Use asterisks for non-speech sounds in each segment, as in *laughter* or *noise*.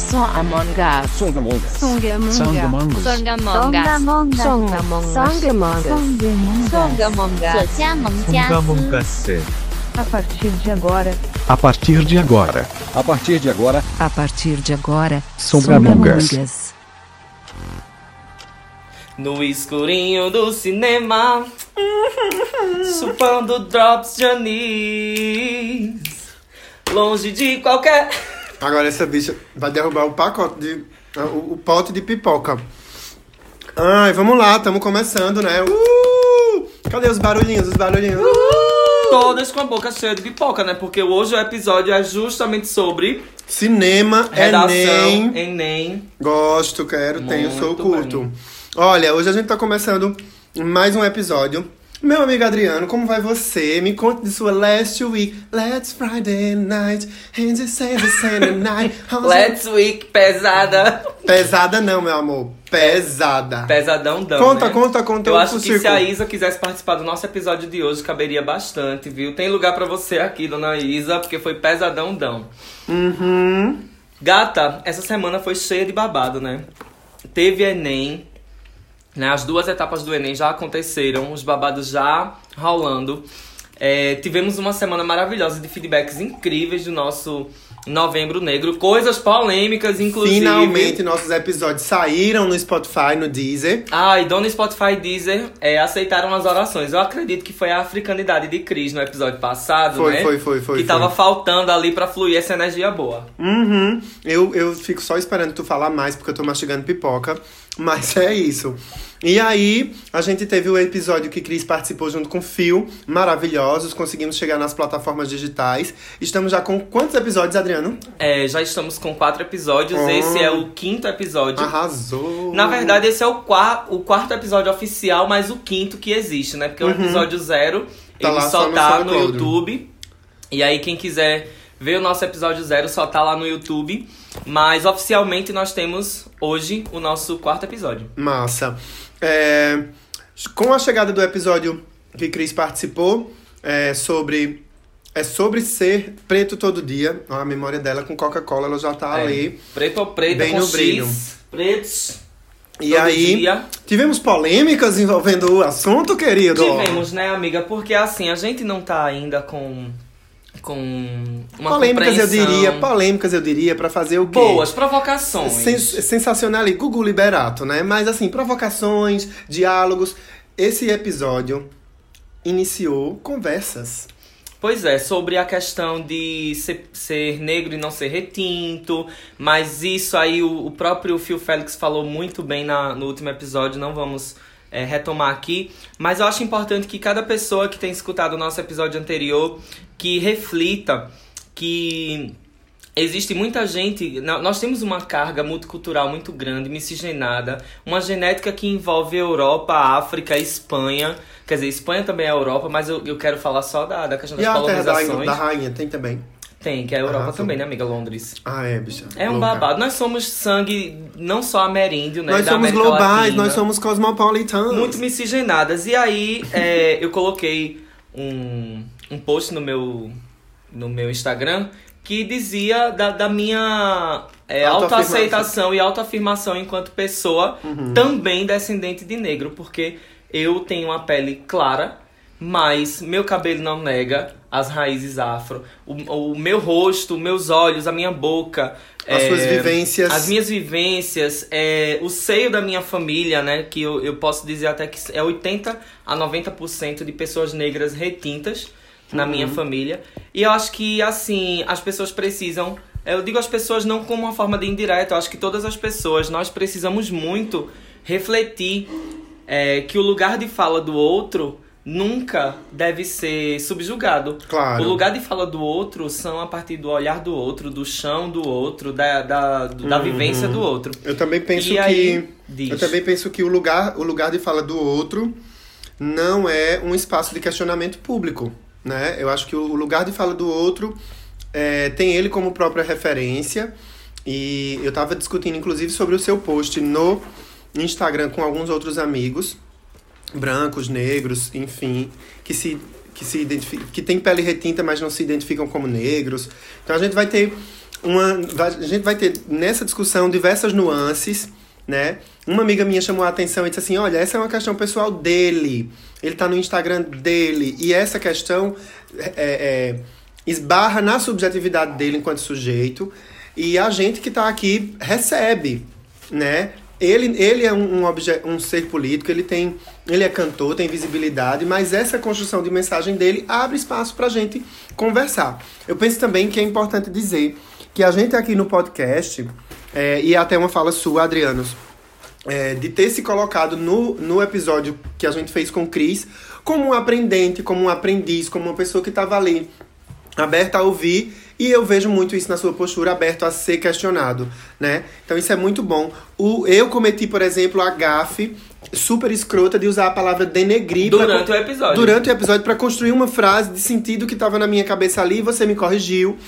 Songamonga. Songamonga. Songamonga. Us. Songamonga. Songamonga. Us. A partir de agora. A partir de agora. A partir de agora. A partir de agora. Songamongas. No escurinho do cinema, supando drops de anis, longe de qualquer Agora essa bicha vai derrubar o pacote de. o, o pote de pipoca. Ai, vamos lá, estamos começando, né? Uh! Cadê os barulhinhos, os barulhinhos? Uh! Todas com a boca cheia de pipoca, né? Porque hoje o episódio é justamente sobre Cinema, redação, Enem. Enem. Gosto, quero, tenho, sou Muito curto. bem. Olha, hoje a gente tá começando mais um episódio. Meu amigo Adriano, como vai você? Me conte de sua last week. Let's Friday night. And you say the same night. *laughs* How's Let's Week pesada. it? Pesada não, meu amor. Pesada. Pesadão dão, Conta, né? conta, conta Eu acho que se círculo. a Isa quisesse participar do nosso episódio de hoje, caberia bastante, viu? Tem lugar pra você aqui, dona Isa, porque foi pesadão dão. Uhum. Gata, essa semana foi cheia de babado, né? Teve Enem, né? As duas etapas do Enem já aconteceram, os babados já rolando. É, tivemos uma semana maravilhosa de feedbacks incríveis do nosso Novembro Negro, coisas polêmicas, inclusive. Finalmente nossos episódios saíram no Spotify, no Deezer. Ah, e Dona Spotify Deezer é, aceitaram as orações. Eu acredito que foi a africanidade de Cris no episódio passado, Foi, né? foi, foi, foi, Que foi. tava faltando ali pra fluir essa energia boa. Uhum. Eu, eu fico só esperando tu falar mais, porque eu tô mastigando pipoca. Mas é isso. E aí, a gente teve o episódio que Cris participou junto com o Phil. Maravilhosos. Conseguimos chegar nas plataformas digitais. Estamos já com quantos episódios, Adriano? É, já estamos com quatro episódios. Oh. Esse é o quinto episódio. Arrasou! Na verdade, esse é o, qua o quarto episódio oficial, mas o quinto que existe, né? Porque o episódio zero, Uhum. Tá ele só só no tá no. YouTube. E aí, quem quiser ver o nosso episódio zero, só tá lá no YouTube. Mas oficialmente nós temos hoje o nosso quarto episódio. Massa. É, com a chegada do episódio que Cris participou, é sobre. É sobre ser preto todo dia. A memória dela com Coca-Cola, ela já tá É, ali. Preto ou preta Bem com no X. brilho. Pretos. E todo aí, dia. tivemos polêmicas envolvendo o assunto, querido? Tivemos, né, amiga? Porque assim, a gente não tá ainda com. Com uma polêmicas eu diria, polêmicas eu diria, pra fazer o quê? Boas provocações. Sens sensacional e Google Liberato, né? Mas assim, provocações, diálogos. Esse episódio iniciou conversas. Pois é, sobre a questão de ser, ser negro e não ser retinto, mas isso aí o, o próprio Phil Félix falou muito bem na, no último episódio, não vamos é, retomar aqui. Mas eu acho importante que cada pessoa que tem escutado o nosso episódio anterior, que reflita que existe muita gente. nó- Nós temos uma carga multicultural muito grande, miscigenada, uma genética que envolve Europa, África, Espanha. Quer dizer, Espanha também é Europa, mas eu, eu quero falar só da, da questão E das a terra da, colonizações. da rainha tem também. Tem, que é a Europa Arrasou. também, né, amiga? Londres. Ah, é, bicha. É um Louca. babado. Nós somos sangue não só ameríndio, né? Nós somos América globais, Latina. nós somos cosmopolitanos. muito miscigenadas. E aí, é, eu coloquei um, um post no meu, no meu Instagram que dizia da, da minha é, autoaceitação e autoafirmação enquanto pessoa Uhum. também descendente de negro, porque eu tenho uma pele clara, mas meu cabelo não nega as raízes afro. O, o meu rosto, meus olhos, a minha boca. As é, suas vivências. As minhas vivências, é, o seio da minha família, né? Que eu, eu posso dizer até que é 80 a 90% de pessoas negras retintas na minha Uhum. família. E eu acho que, assim, as pessoas precisam. Eu digo as pessoas não como uma forma de indireta, eu acho que todas as pessoas, nós precisamos muito refletir é, que o lugar de fala do outro nunca deve ser subjugado. Claro. O lugar de fala do outro são a partir do olhar do outro, do chão do outro, da, da, da Uhum. vivência do outro. Eu também penso E que. aí, eu também penso que o lugar, o lugar de fala do outro não é um espaço de questionamento público. Né? Eu acho que o lugar de fala do outro é, tem ele como própria referência. E eu tava discutindo, inclusive, sobre o seu post no Instagram com alguns outros amigos, brancos, negros, enfim, que se que se que tem pele retinta, mas não se identificam como negros. Então a gente vai ter uma, a gente vai ter nessa discussão diversas nuances, né? Uma amiga minha chamou a atenção e disse assim: olha, essa é uma questão pessoal dele. Ele tá no Instagram dele. E essa questão é, é, esbarra na subjetividade dele enquanto sujeito. E a gente que tá aqui recebe, né? Ele, ele é um, um, obje, um ser político, ele tem. Ele é cantor, tem visibilidade, mas essa construção de mensagem dele abre espaço pra gente conversar. Eu penso também que é importante dizer que a gente aqui no podcast, é, e até uma fala sua, Adrianos, é, de ter se colocado no, no episódio que a gente fez com o Cris como um aprendente, como um aprendiz, como uma pessoa que estava ali aberta a ouvir e eu vejo muito isso na sua postura, aberto a ser questionado, né? Então isso é muito bom. O, eu cometi, por exemplo, a gafe super escrota de usar a palavra denegrir durante pra, o episódio. Durante o episódio para construir uma frase de sentido que estava na minha cabeça ali e você me corrigiu.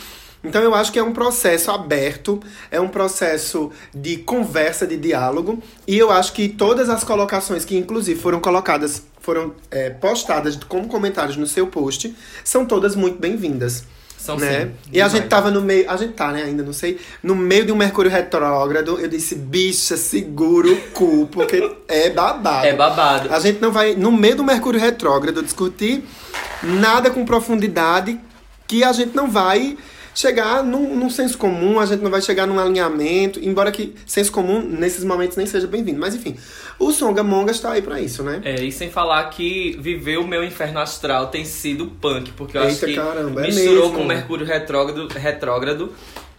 Então eu acho que é um processo aberto, é um processo de conversa, de diálogo, e eu acho que todas as colocações que inclusive foram colocadas, foram é, postadas como comentários no seu post, são todas muito bem-vindas. São né? sim. E a gente tava no meio, a gente tá, né, ainda não sei, no meio de um Mercúrio retrógrado, eu disse, bicha, segura o cu, porque é babado. É babado. A gente não vai, no meio do Mercúrio retrógrado, discutir nada com profundidade que a gente não vai chegar num, num, senso comum, a gente não vai chegar num alinhamento, embora que senso comum nesses momentos nem seja bem-vindo. Mas enfim, o Songamonga está aí para isso, né? É, e sem falar que viver o meu inferno astral tem sido punk, porque eu Eita, acho que caramba, é misturou mesmo. com Mercúrio retrógrado, retrógrado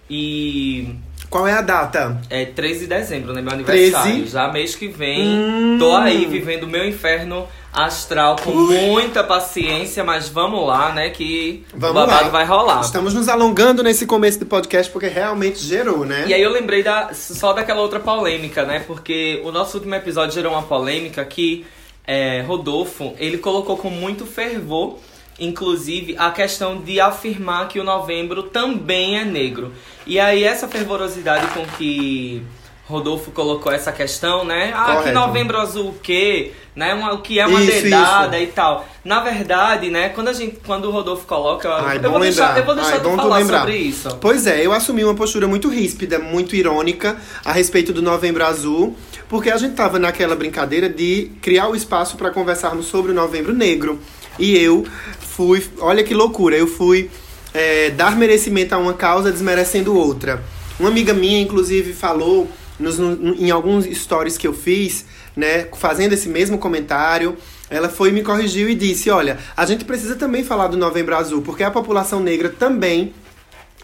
e Qual é a data? é 13 de dezembro, né? Meu aniversário. 13? Já mês que vem. Hum. Tô aí vivendo o meu inferno astral com muita paciência, mas vamos lá, né? Que Vamos o babado lá. vai rolar. Estamos nos alongando nesse começo do podcast porque realmente gerou, né? E aí eu lembrei da, só daquela outra polêmica, né? Porque o nosso último episódio gerou uma polêmica que é, Rodolfo, ele colocou com muito fervor, inclusive, a questão de afirmar que o novembro também é negro. E aí essa fervorosidade com que Rodolfo colocou essa questão, né? Ah, que Correto. novembro azul o quê? Né? Uma, o que é uma Isso, dedada isso. e tal. Na verdade, né, quando a gente quando o Rodolfo coloca, Ai, eu vou deixar, eu vou deixar Ai, tu falar lembrar. sobre isso. Pois é, eu assumi uma postura muito ríspida, muito irônica a respeito do Novembro Azul, porque a gente tava naquela brincadeira de criar o espaço para conversarmos sobre o Novembro Negro. E eu fui, olha que loucura, eu fui é, dar merecimento a uma causa desmerecendo outra. Uma amiga minha, inclusive, falou nos, no- em alguns stories que eu fiz, né, fazendo esse mesmo comentário, ela foi me corrigiu e disse: Olha, a gente precisa também falar do Novembro Azul, porque a população negra também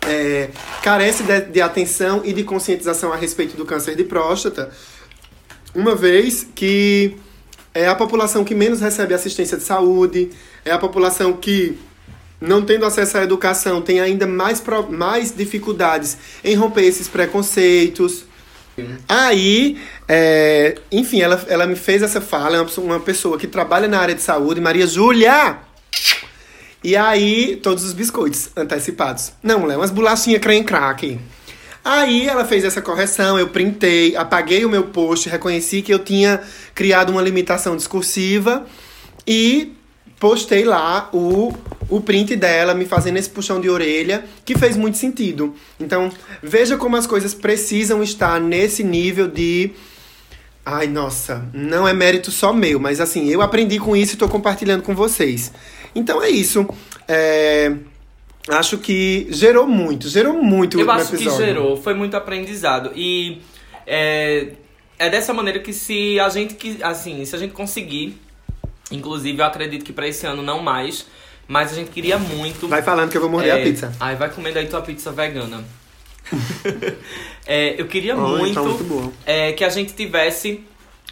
é, carece de, de atenção e de conscientização a respeito do câncer de próstata, uma vez que é a população que menos recebe assistência de saúde, é a população que, não tendo acesso à educação, tem ainda mais, mais dificuldades em romper esses preconceitos. Aí, é, enfim, ela, ela me fez essa fala, é uma pessoa- que trabalha na área de saúde, Maria Júlia! E aí, todos os biscoitos antecipados. Não, mulher, umas bolachinhas creme crack. Aí ela fez essa correção, eu printei, apaguei o meu post, reconheci que eu tinha criado uma limitação discursiva e postei lá o, o print dela, me fazendo esse puxão de orelha, que fez muito sentido. Então, veja como as coisas precisam estar nesse nível de. Ai, nossa, não é mérito só meu, mas assim, eu aprendi com isso e tô compartilhando com vocês. Então é isso. É, Acho que gerou muito, gerou muito o Eu acho que gerou, foi muito aprendizado. E é, é dessa maneira que se a gente que assim, se a gente conseguir, inclusive eu acredito que pra esse ano não mais, mas a gente queria muito. Vai falando que eu vou morder é, a pizza. Ai, vai comendo aí tua pizza vegana. *laughs* É, eu queria Ai, muito, tá muito é, que a gente tivesse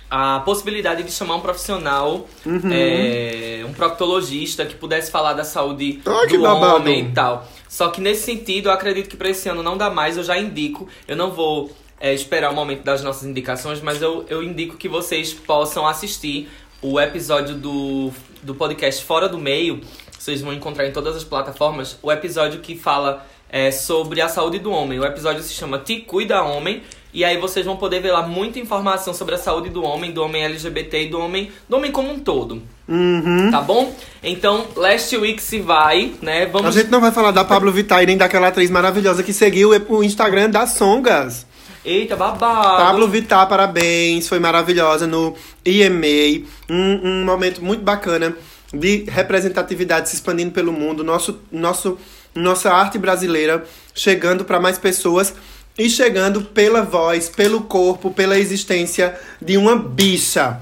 a possibilidade de chamar um profissional, Uhum. é, um proctologista que pudesse falar da saúde Ai, do homem e tal. Só que nesse sentido, eu acredito que para esse ano não dá mais, eu já indico. Eu não vou é, esperar o momento das nossas indicações, mas eu, eu indico que vocês possam assistir o episódio do, do podcast Fora do Meio. Vocês vão encontrar em todas as plataformas o episódio que fala é, sobre a saúde do homem. O episódio se chama Te Cuida Homem. E aí vocês vão poder ver lá muita informação sobre a saúde do homem, do homem LGBT e do homem, do homem como um todo. Uhum. Tá bom? Então, Last Week se vai, né? Vamos. A gente não vai falar da Pablo Vittar e nem daquela atriz maravilhosa que seguiu o Instagram das Songas. Eita, babado. Pablo Vittar, parabéns, foi maravilhosa no EMA. Um, um momento muito bacana de representatividade se expandindo pelo mundo. Nosso, nosso, nossa arte brasileira chegando para mais pessoas e chegando pela voz, pelo corpo, pela existência de uma bicha.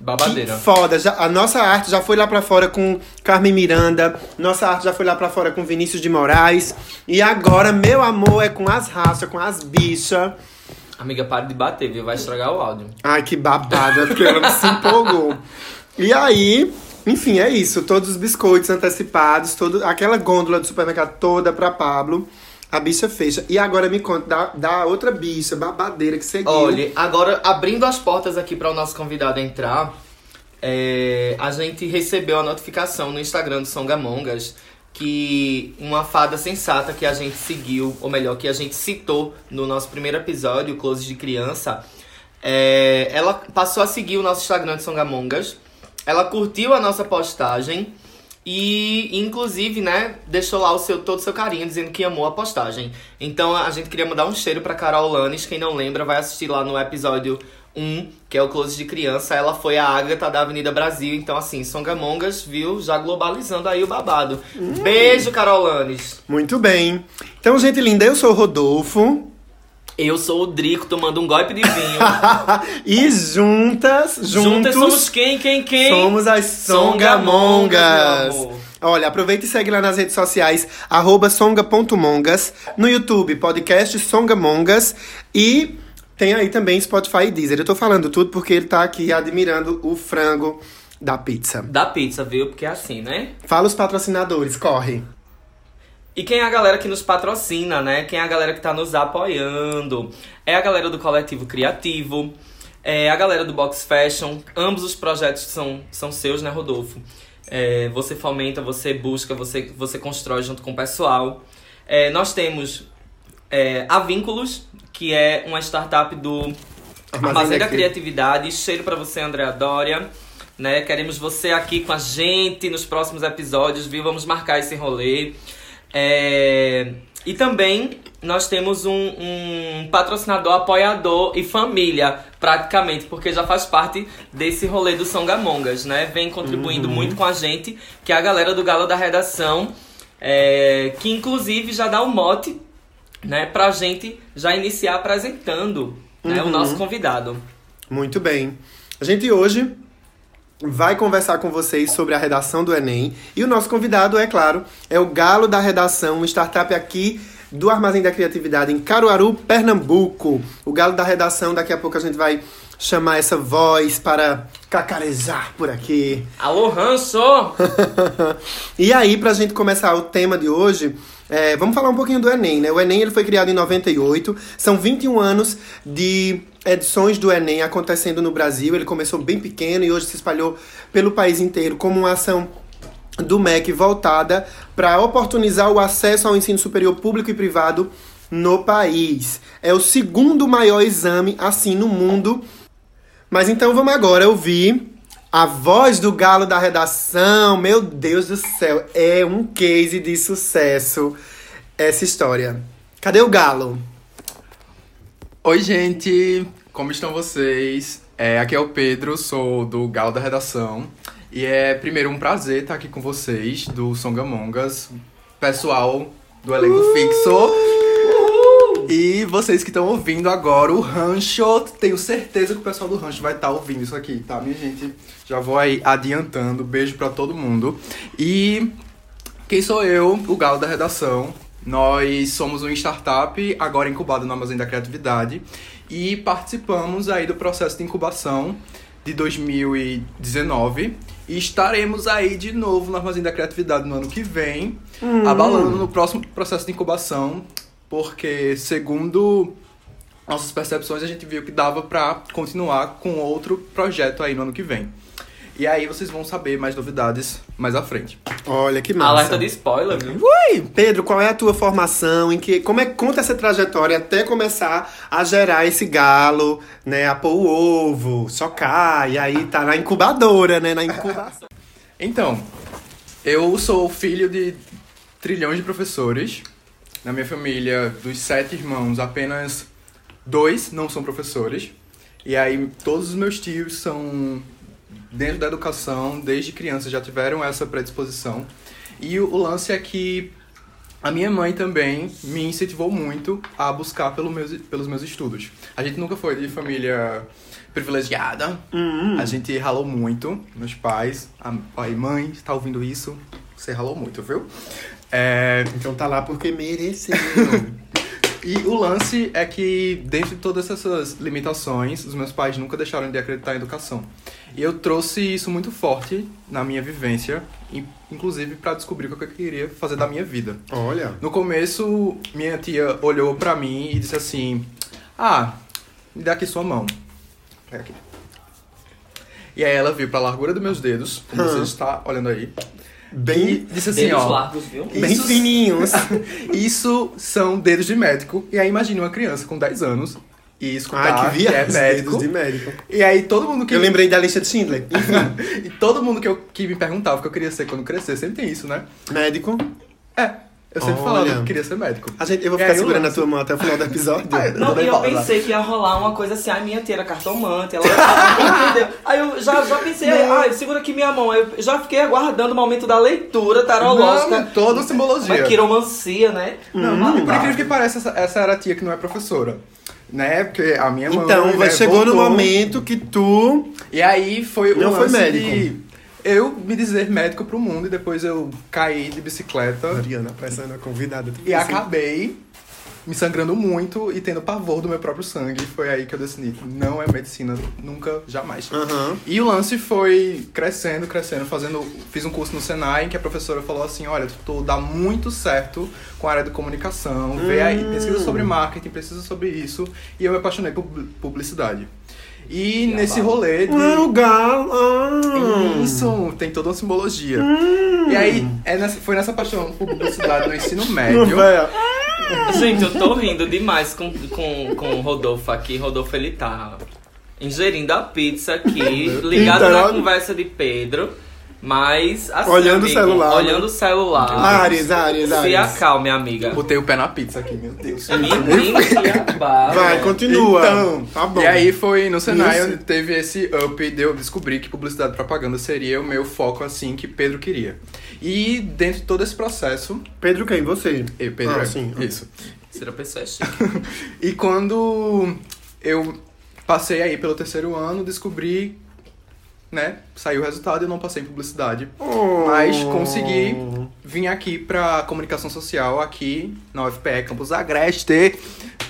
Babadeira. Que foda. Já, a nossa arte já foi lá pra fora com Carmen Miranda. Nossa arte já foi lá pra fora com Vinícius de Moraes. E agora, meu amor, é com as raças, com as bichas. Amiga, para de bater, viu? Vai estragar o áudio. Ai, que babado, é porque ela se empolgou. E aí, enfim, é isso. Todos os biscoitos antecipados, todo, aquela gôndola do supermercado toda pra Pablo. A bicha fecha. E agora me conta da, da outra bicha, babadeira que seguiu. Olha, agora abrindo as portas aqui para o nosso convidado entrar, é, a gente recebeu a notificação no Instagram do Songamongas que uma fada sensata que a gente seguiu, ou melhor, que a gente citou no nosso primeiro episódio, Close de Criança, é, ela passou a seguir o nosso Instagram de Songamongas. Ela curtiu a nossa postagem e, inclusive, né, deixou lá o seu, todo o seu carinho, dizendo que amou a postagem. Então, a gente queria mandar um cheiro pra Carol Lanes. Quem não lembra, vai assistir lá no episódio 1, que é o Close de Criança. Ela foi a Ágata da Avenida Brasil. Então, assim, Songamongas viu já globalizando aí o babado. Hum. Beijo, Carol Lanes. Muito bem. Então, gente linda, eu sou o Rodolfo. Eu sou o Drico tomando um golpe de vinho. *laughs* e juntas, juntos. Juntas somos quem, quem, quem? Somos as Songamongas. Olha, aproveita e segue lá nas redes sociais, songa.mongas. No YouTube, podcast Songamongas. E tem aí também Spotify e Deezer. Eu tô falando tudo porque ele tá aqui admirando o frango da pizza. Da pizza, viu? Porque é assim, né? Fala os patrocinadores, corre. E quem é a galera que nos patrocina, né? Quem é a galera que tá nos apoiando? É a galera do Coletivo Criativo, é a galera do Box Fashion. Ambos os projetos são, são seus, né, Rodolfo? É, você fomenta, você busca, você, você constrói junto com o pessoal. É, nós temos é, a Vínculos, que é uma startup do Armazém da Criatividade. Cheiro para você, Andréa Dória. Né? Queremos você aqui com a gente nos próximos episódios, viu? Vamos marcar esse rolê. É... E também nós temos um, um, patrocinador, apoiador e família, praticamente, porque já faz parte desse rolê do São Gamongas, né? Vem contribuindo uhum. muito com a gente, que é a galera do Galo da Redação, é... que inclusive já dá o um mote, né, pra gente já iniciar apresentando né, o nosso uhum. convidado. Muito bem. A gente hoje vai conversar com vocês sobre a redação do Enem. E o nosso convidado, é claro, é o Galo da Redação, uma startup aqui do Armazém da Criatividade em Caruaru, Pernambuco. O Galo da Redação, daqui a pouco a gente vai chamar essa voz para cacarejar por aqui. Alô, Ranço! *laughs* e aí, pra gente começar o tema de hoje, é, vamos falar um pouquinho do Enem, né? O Enem ele foi criado em 98, são 21 anos de edições do Enem acontecendo no Brasil. Ele começou bem pequeno e hoje se espalhou pelo país inteiro como uma ação do MEC voltada para oportunizar o acesso ao ensino superior público e privado no país. É o segundo maior exame assim no mundo. Mas então vamos agora ouvir a voz do galo da redação. Meu Deus do céu, é um case de sucesso essa história. Cadê o galo? Oi, gente! Como estão vocês? É, aqui é o Pedro, sou do Galo da Redação. E é primeiro um prazer estar aqui com vocês, do Songamongas, pessoal do elenco uh! fixo. E vocês que estão ouvindo agora o Rancho, tenho certeza que o pessoal do Rancho vai estar tá ouvindo isso aqui, tá, minha gente? Já vou aí adiantando. Beijo para todo mundo. E quem sou eu? O Galo da Redação. Nós somos uma startup agora incubada no Armazém da Criatividade e participamos aí do processo de incubação de 2019 e estaremos aí de novo no Armazém da Criatividade no ano que vem, hum. abalando no próximo processo de incubação, porque segundo nossas percepções a gente viu que dava para continuar com outro projeto aí no ano que vem. E aí vocês vão saber mais novidades mais à frente. Olha que massa. Alerta de spoiler, viu? Ui, Pedro, qual é a tua formação? Em que, como é que conta essa trajetória até começar a gerar esse galo, né? A pôr o ovo, socar, e aí tá na incubadora, né? Na incubação. Então, eu sou filho de trilhões de professores. Na minha família, dos sete irmãos, apenas dois não são professores. E aí, todos os meus tios são dentro da educação, desde criança já tiveram essa predisposição. E o, lance é que a minha mãe também me incentivou muito a buscar pelo meus, pelos meus estudos. A gente nunca foi de família privilegiada. Hum, A gente ralou muito, meus pais, a pai e mãe, está ouvindo isso? Você ralou muito, viu? É, Então tá lá porque mereceu. e o lance é que, dentro de todas essas limitações, os meus pais nunca deixaram de acreditar em educação. E eu trouxe isso muito forte na minha vivência, in- inclusive para descobrir o que eu queria fazer da minha vida. Olha. No começo, minha tia olhou pra mim e disse assim: Ah, me dá aqui sua mão. Pega aqui. E aí ela viu pra largura dos meus dedos, como Hum. você está olhando aí, Bem, disse assim: Dedos Ó, largos, viu? bem Isso- fininhos. *laughs* isso são dedos de médico. E aí imagine uma criança com 10 anos e escutar Ai, que viagem. é médico. dedos de médico. E aí todo mundo que Eu lembrei da lista de Schindler. *laughs* e todo mundo que, eu, que me perguntava o que eu queria ser quando crescer, sempre tem isso, né? Médico. É, eu sempre Olha. falava que eu queria ser médico. A gente, eu vou E ficar segurando a tua mão até o final do episódio. Não, e eu pensei que ia rolar uma coisa assim, ai, minha tia era cartomante, ela *laughs* entendeu? Aí eu já, já pensei, ai, segura aqui minha mão. Aí eu já fiquei aguardando o momento da leitura tarológica. Não, toda simbologia. Uma quiromancia, né? Não, e por incrível que pareça, essa, essa era a tia que não é professora. Né? Porque a minha mãe. Então, né, chegou no voltou. momento que tu. E aí foi o Não foi médico. de eu me dizer médico pro mundo e depois eu caí de bicicleta Mariana, parecendo a convidada. e acabei me sangrando muito e tendo pavor do meu próprio sangue. Foi aí que eu decidi, não é medicina, nunca, jamais. Aham. E o lance foi crescendo, crescendo, fazendo. Fiz um curso no Senai em que a professora falou assim: olha, tu, dá muito certo com a área de comunicação, vê aí, pesquisa sobre marketing, pesquisa sobre isso. E eu me apaixonei por publicidade. E nesse rolê de. Ah, o galo. Ah. Isso, tem toda uma simbologia. E aí, é nessa- foi nessa paixão por publicidade no ensino médio. Véia. Gente, eu tô rindo demais com, com, com o Rodolfo aqui. Rodolfo, ele tá ingerindo a pizza aqui, ligado na Então- conversa de Pedro. Mas, assim, Olhando o amigo, celular, né? Olhando o celular. Ares, Ares, Se Ares. acalme, amiga. Botei o pé na pizza aqui, meu Deus. Menino. Vai, continua. Então, tá bom. E aí foi no Senai Isso. onde teve esse up de eu descobrir que publicidade e propaganda seria o meu foco assim que Pedro queria. E dentro de todo esse processo, Pedro quem? Você? eu, Pedro, Ah, é, sim. isso. Será pessoa é chique. *laughs* E quando eu passei aí pelo terceiro ano, descobri, né, saiu o resultado e eu não passei em publicidade. Mas consegui vir aqui pra comunicação social aqui na UFPE Campus Agreste.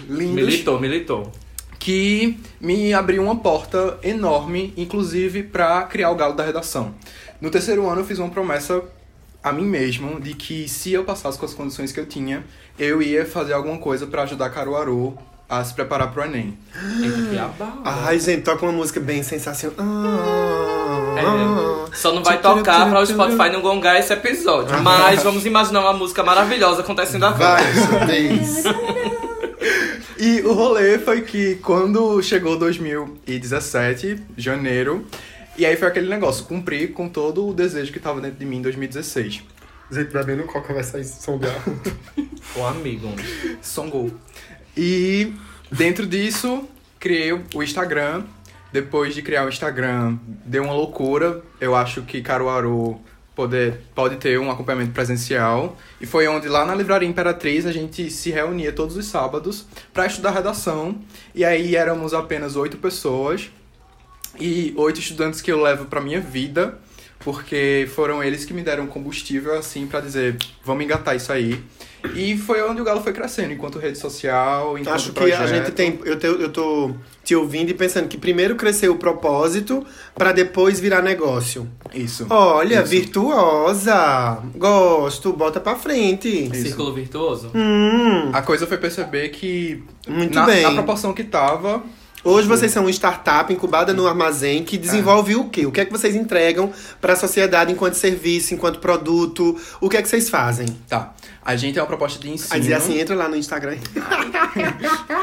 Lindos. militou, militou. que me abriu uma porta enorme, inclusive para criar o galo da redação. No terceiro ano eu fiz uma promessa a mim mesmo de que se eu passasse com as condições que eu tinha, eu ia fazer alguma coisa para ajudar Caruaru a se preparar pro Enem. Ai, gente, toca uma música bem sensacional. Ah, É, só não vai tocar para o Spotify não gongar esse episódio. Mas vamos imaginar uma música maravilhosa acontecendo agora. Vai. E o rolê foi que quando chegou 2017, janeiro, e aí foi aquele negócio, cumprir com todo o desejo que tava dentro de mim em 2016. Gente, bebendo coca vai sair som de *laughs* amigo. Songou. E dentro disso, criei o Instagram. Depois de criar o Instagram, deu uma loucura. Eu acho que Caruaru poder, pode ter um acompanhamento presencial. E foi onde, lá na Livraria Imperatriz, a gente se reunia todos os sábados para estudar redação. E aí éramos apenas oito pessoas. E oito estudantes que eu levo para minha vida. Porque foram eles que me deram combustível, assim, para dizer, vamos engatar isso aí. E foi onde o Galo foi crescendo, enquanto rede social, enquanto Acho que projeto. a gente tem. Eu, te- eu tô te ouvindo e pensando que primeiro cresceu o propósito pra depois virar negócio. Isso. Olha, Isso. virtuosa. Gosto, bota pra frente. Isso. Círculo virtuoso? Hum, A coisa foi perceber que, muito na, bem. na proporção que tava, Hoje vocês são uma startup incubada no armazém que desenvolve o quê? O que é que vocês entregam para a sociedade enquanto serviço, enquanto produto? O que é que vocês fazem? Tá. A gente tem uma proposta de ensino. Aí dizer assim, entra lá no Instagram.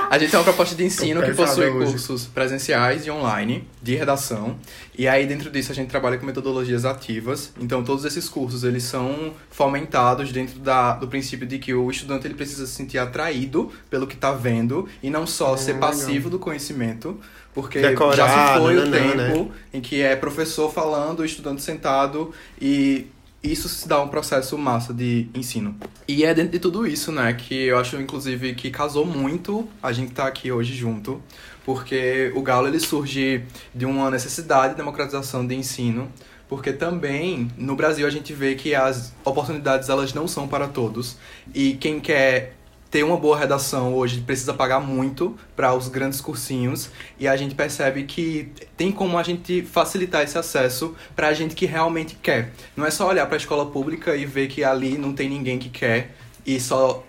A gente tem uma proposta de ensino que possui hoje. cursos presenciais e online de redação. E aí dentro disso a gente trabalha com metodologias ativas. Então todos esses cursos eles são fomentados dentro da, do princípio de que o estudante ele precisa se sentir atraído pelo que está vendo e não só ser legal. passivo do conhecimento, porque Decorado, já se foi o nanã, tempo em que é professor falando, estudante sentado e isso se dá um processo massa de ensino. E é dentro de tudo isso, né, que eu acho, inclusive, que casou muito a gente tá aqui hoje junto, porque o Galo, ele surge de uma necessidade de democratização de ensino, porque também, no Brasil, a gente vê que as oportunidades, elas não são para todos, e quem quer ter uma boa redação hoje precisa pagar muito para os grandes cursinhos e a gente percebe que tem como a gente facilitar esse acesso para a gente que realmente quer. Não é só olhar para a escola pública e ver que ali não tem ninguém que quer e só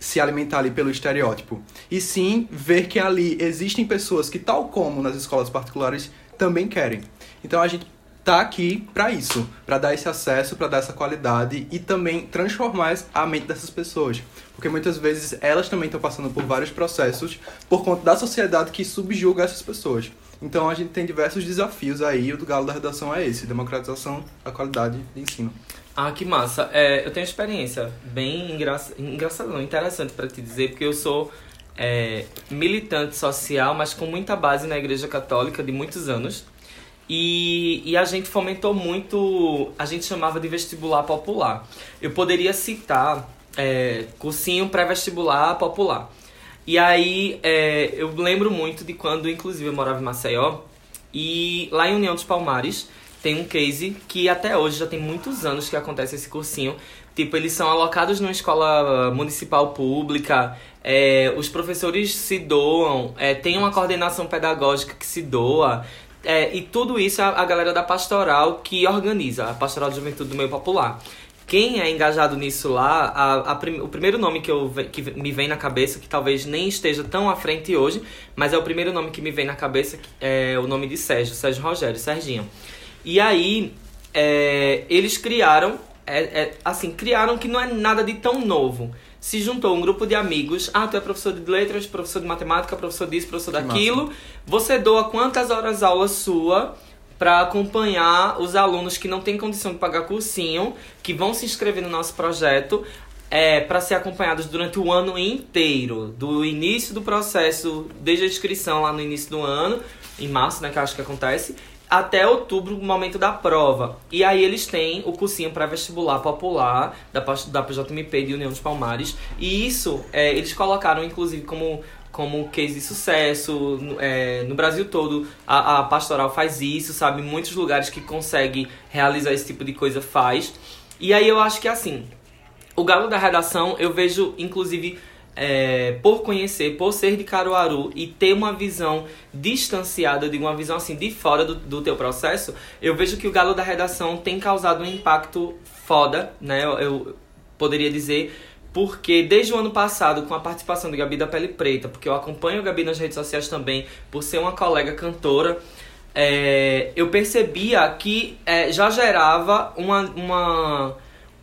se alimentar ali pelo estereótipo. E sim ver que ali existem pessoas que, tal como nas escolas particulares, também querem. Então a gente tá aqui para isso, para dar esse acesso, para dar essa qualidade e também transformar a mente dessas pessoas, porque muitas vezes elas também estão passando por vários processos por conta da sociedade que subjuga essas pessoas. Então a gente tem diversos desafios aí, o do Galo da Redação é esse, democratização da qualidade de ensino. Ah, que massa. É, eu tenho uma experiência bem engraç... engraçada, não, interessante para te dizer, porque eu sou é, militante social, mas com muita base na Igreja Católica de muitos anos. E, e a gente fomentou muito, a gente chamava de vestibular popular. Eu poderia citar é, cursinho pré-vestibular popular. E aí é, eu lembro muito de quando, inclusive, eu morava em Maceió, e lá em União dos Palmares tem um case que até hoje já tem muitos anos que acontece esse cursinho. Tipo, eles são alocados numa escola municipal pública, é, os professores se doam, é, tem uma coordenação pedagógica que se doa. É, e tudo isso é a, galera da pastoral que organiza, a pastoral de juventude do meio popular. Quem é engajado nisso lá, a, a prim- o primeiro nome que, eu, que me vem na cabeça, que talvez nem esteja tão à frente hoje, mas é o primeiro nome que me vem na cabeça, é o nome de Sérgio, Sérgio Rogério, Serginho. E aí, é, eles criaram, é, é, assim, criaram que não é nada de tão novo. Se juntou um grupo de amigos, ah, tu é professor de letras, professor de matemática, professor disso, professor Que daquilo. Você doa quantas horas aula sua para acompanhar os alunos que não têm condição de pagar cursinho, que vão se inscrever no nosso projeto, é, para ser acompanhados durante o ano inteiro, do início do processo, desde a inscrição lá no início do ano, em março, né, que eu acho que acontece, até outubro, o momento da prova. E aí eles têm o cursinho pré-vestibular popular da, da PJMP de União dos Palmares. E isso é, eles colocaram, inclusive, como, como case de sucesso. no- é, no Brasil todo, a, a pastoral faz isso, sabe? Muitos lugares que consegue realizar esse tipo de coisa faz. E aí eu acho que assim, o galo da redação, eu vejo, inclusive, é, por conhecer, por ser de Caruaru e ter uma visão distanciada, eu digo uma visão assim de fora do, do teu processo, eu vejo que o galo da redação tem causado um impacto foda, né? Eu, eu poderia dizer. Porque desde o ano passado, com a participação de Gabi da Pele Preta, porque eu acompanho a Gabi nas redes sociais também, por ser uma colega cantora, é, eu percebia que é, já gerava uma, uma,